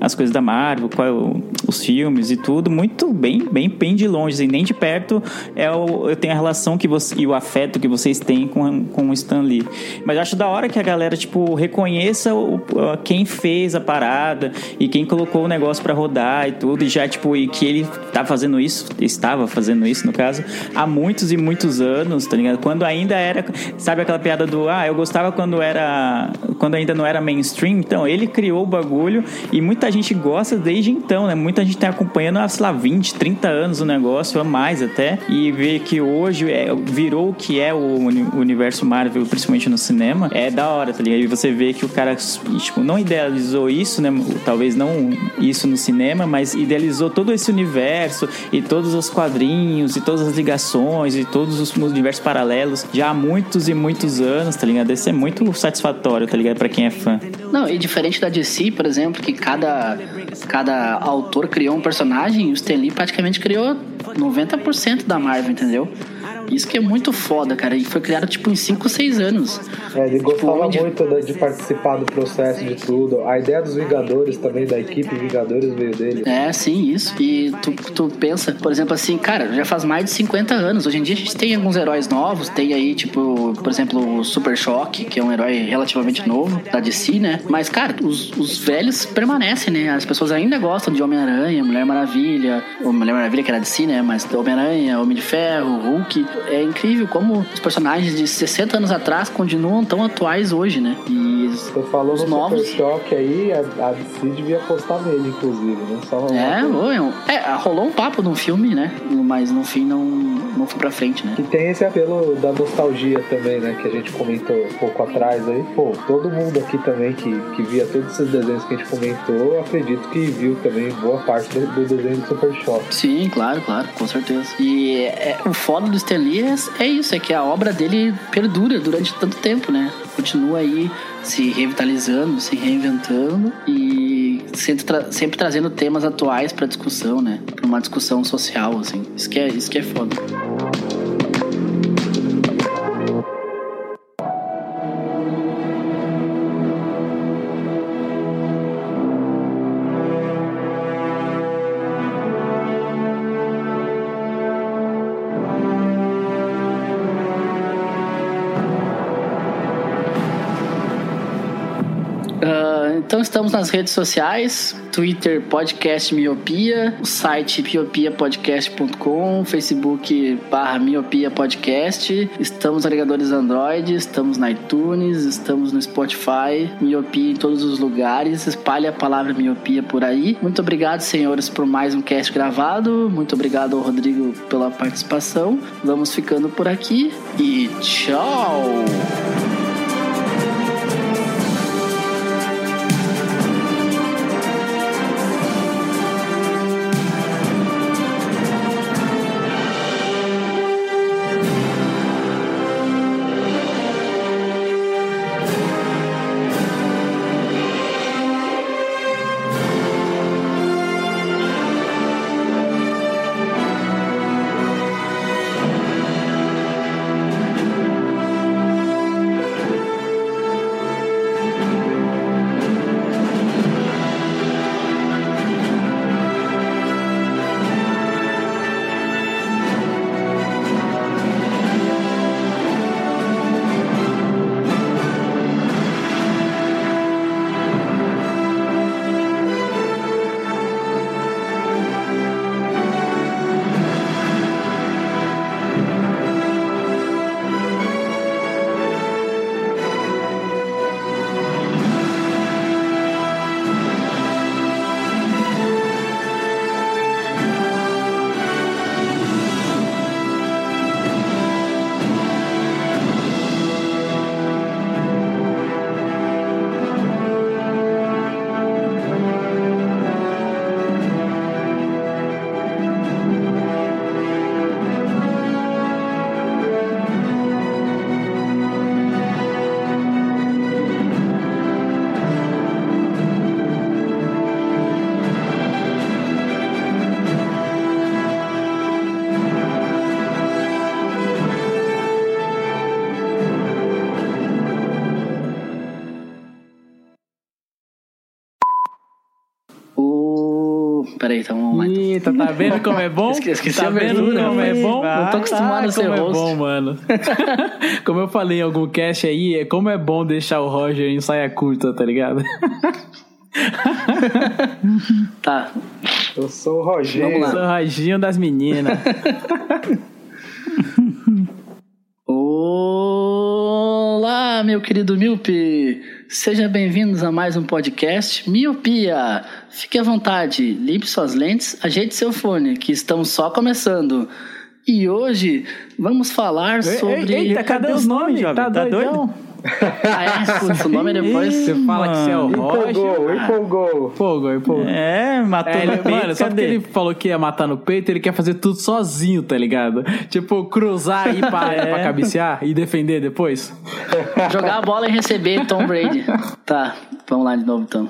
as coisas da Marvel, qual, os filmes e tudo. Muito bem, bem, bem de longe, assim. Nem de perto é o, eu tenho a relação que você. e o afeto que vocês têm com, com o Stan Lee. Mas acho da hora que a galera, tipo, reconheça o, quem fez a parada e quem colocou o negócio para rodar e tudo. E já, tipo, e que ele tá fazendo isso, estava fazendo isso, no caso, há muitos e muitos anos, tá ligado? Quando ainda era. Sabe aquela piada do. Ah, eu gostava quando era. Quando ainda não era mainstream. Então, ele criou o bagulho e muita gente gosta desde então, né? Muita gente tá acompanhando há, sei lá, 20, 30 anos o negócio, a mais até. E ver que hoje é, virou o que é o universo Marvel, principalmente no cinema, é da hora, tá ligado? E você vê que o cara, tipo, não idealizou isso, né? Talvez não isso no cinema, mas idealizou todo esse universo e todos os quadrinhos e todas as ligações e todos os universos paralelos já há muitos e muitos anos, tá ligado? Isso é muito satisfatório, tá ligado? Pra quem é fã. Não, e diferente da DC, por exemplo, que cada, cada autor criou um personagem, o Stan Lee praticamente criou 90% da Marvel, entendeu? Isso que é muito foda, cara. E foi criado tipo em 5, 6 anos. É, ele gostava tipo, muito de participar do processo de tudo. A ideia dos Vingadores também, da equipe Vingadores veio dele. É, sim, isso. E tu, tu pensa, por exemplo, assim, cara, já faz mais de 50 anos. Hoje em dia a gente tem alguns heróis novos. Tem aí, tipo, por exemplo, o Super Choque, que é um herói relativamente novo da DC, né? Mas, cara, os, os velhos permanecem, né? As pessoas ainda gostam de Homem-Aranha, Mulher Maravilha, Mulher Maravilha que era DC, né? Mas Homem-Aranha, Homem de Ferro, Hulk é incrível como os personagens de 60 anos atrás continuam tão atuais hoje, né? E Você falou os no novos... Super Choque aí, a, a DC devia apostar nele, inclusive, né? Só é, é, é, rolou um papo num filme, né? Mas no fim não não foi pra frente, né? E tem esse apelo da nostalgia também, né? Que a gente comentou um pouco atrás aí. Pô, todo mundo aqui também que, que via todos esses desenhos que a gente comentou, acredito que viu também boa parte do, do desenho do Super Choque. Sim, claro, claro, com certeza. E é, o foda do Stan Lee é, é isso, é que a obra dele perdura durante tanto tempo, né? Continua aí se revitalizando, se reinventando e sempre, tra sempre trazendo temas atuais para discussão, né? Para uma discussão social, assim. Isso que é, isso que é foda. Então estamos nas redes sociais, Twitter Podcast Miopia, o site miopiapodcast.com, Facebook barra Miopia Podcast, estamos agregadores Android, estamos na iTunes, estamos no Spotify, Miopia em todos os lugares, espalhe a palavra Miopia por aí. Muito obrigado, senhores, por mais um cast gravado, muito obrigado ao Rodrigo pela participação. Vamos ficando por aqui e tchau! Peraí, então vamos lá. Eita, tá vendo como é bom? Esque- esqueci tá a vendo como é bom? Não tô acostumado Ah, a ser como é host. bom, mano. *laughs* como eu falei em algum cast aí, é como é bom deixar o Roger em saia curta, tá ligado? *laughs* Tá, Eu sou o Rogério. Vamos lá. Sou o Roginho das meninas. *laughs* Olá, meu querido Miope! Sejam bem-vindos a mais um podcast Miopia. Fique à vontade, limpe suas lentes, ajeite seu fone, que estamos só começando. E hoje vamos falar sobre. Eita, cadê os nomes, jovem? Tá, Tá doidão? Ah, é? Putz, *laughs* o nome é depois. Você fala que você é o Empolgou, Roger. empolgou. Empolgou, empolgou. É, matou É, ele, no peito, mano, só porque cadê? ele falou que ia matar no peito, ele quer fazer tudo sozinho, tá ligado? Tipo, cruzar aí *laughs* pra, É. pra cabecear e defender depois. Jogar a bola e receber Tom Brady. *laughs* Tá, vamos lá de novo então.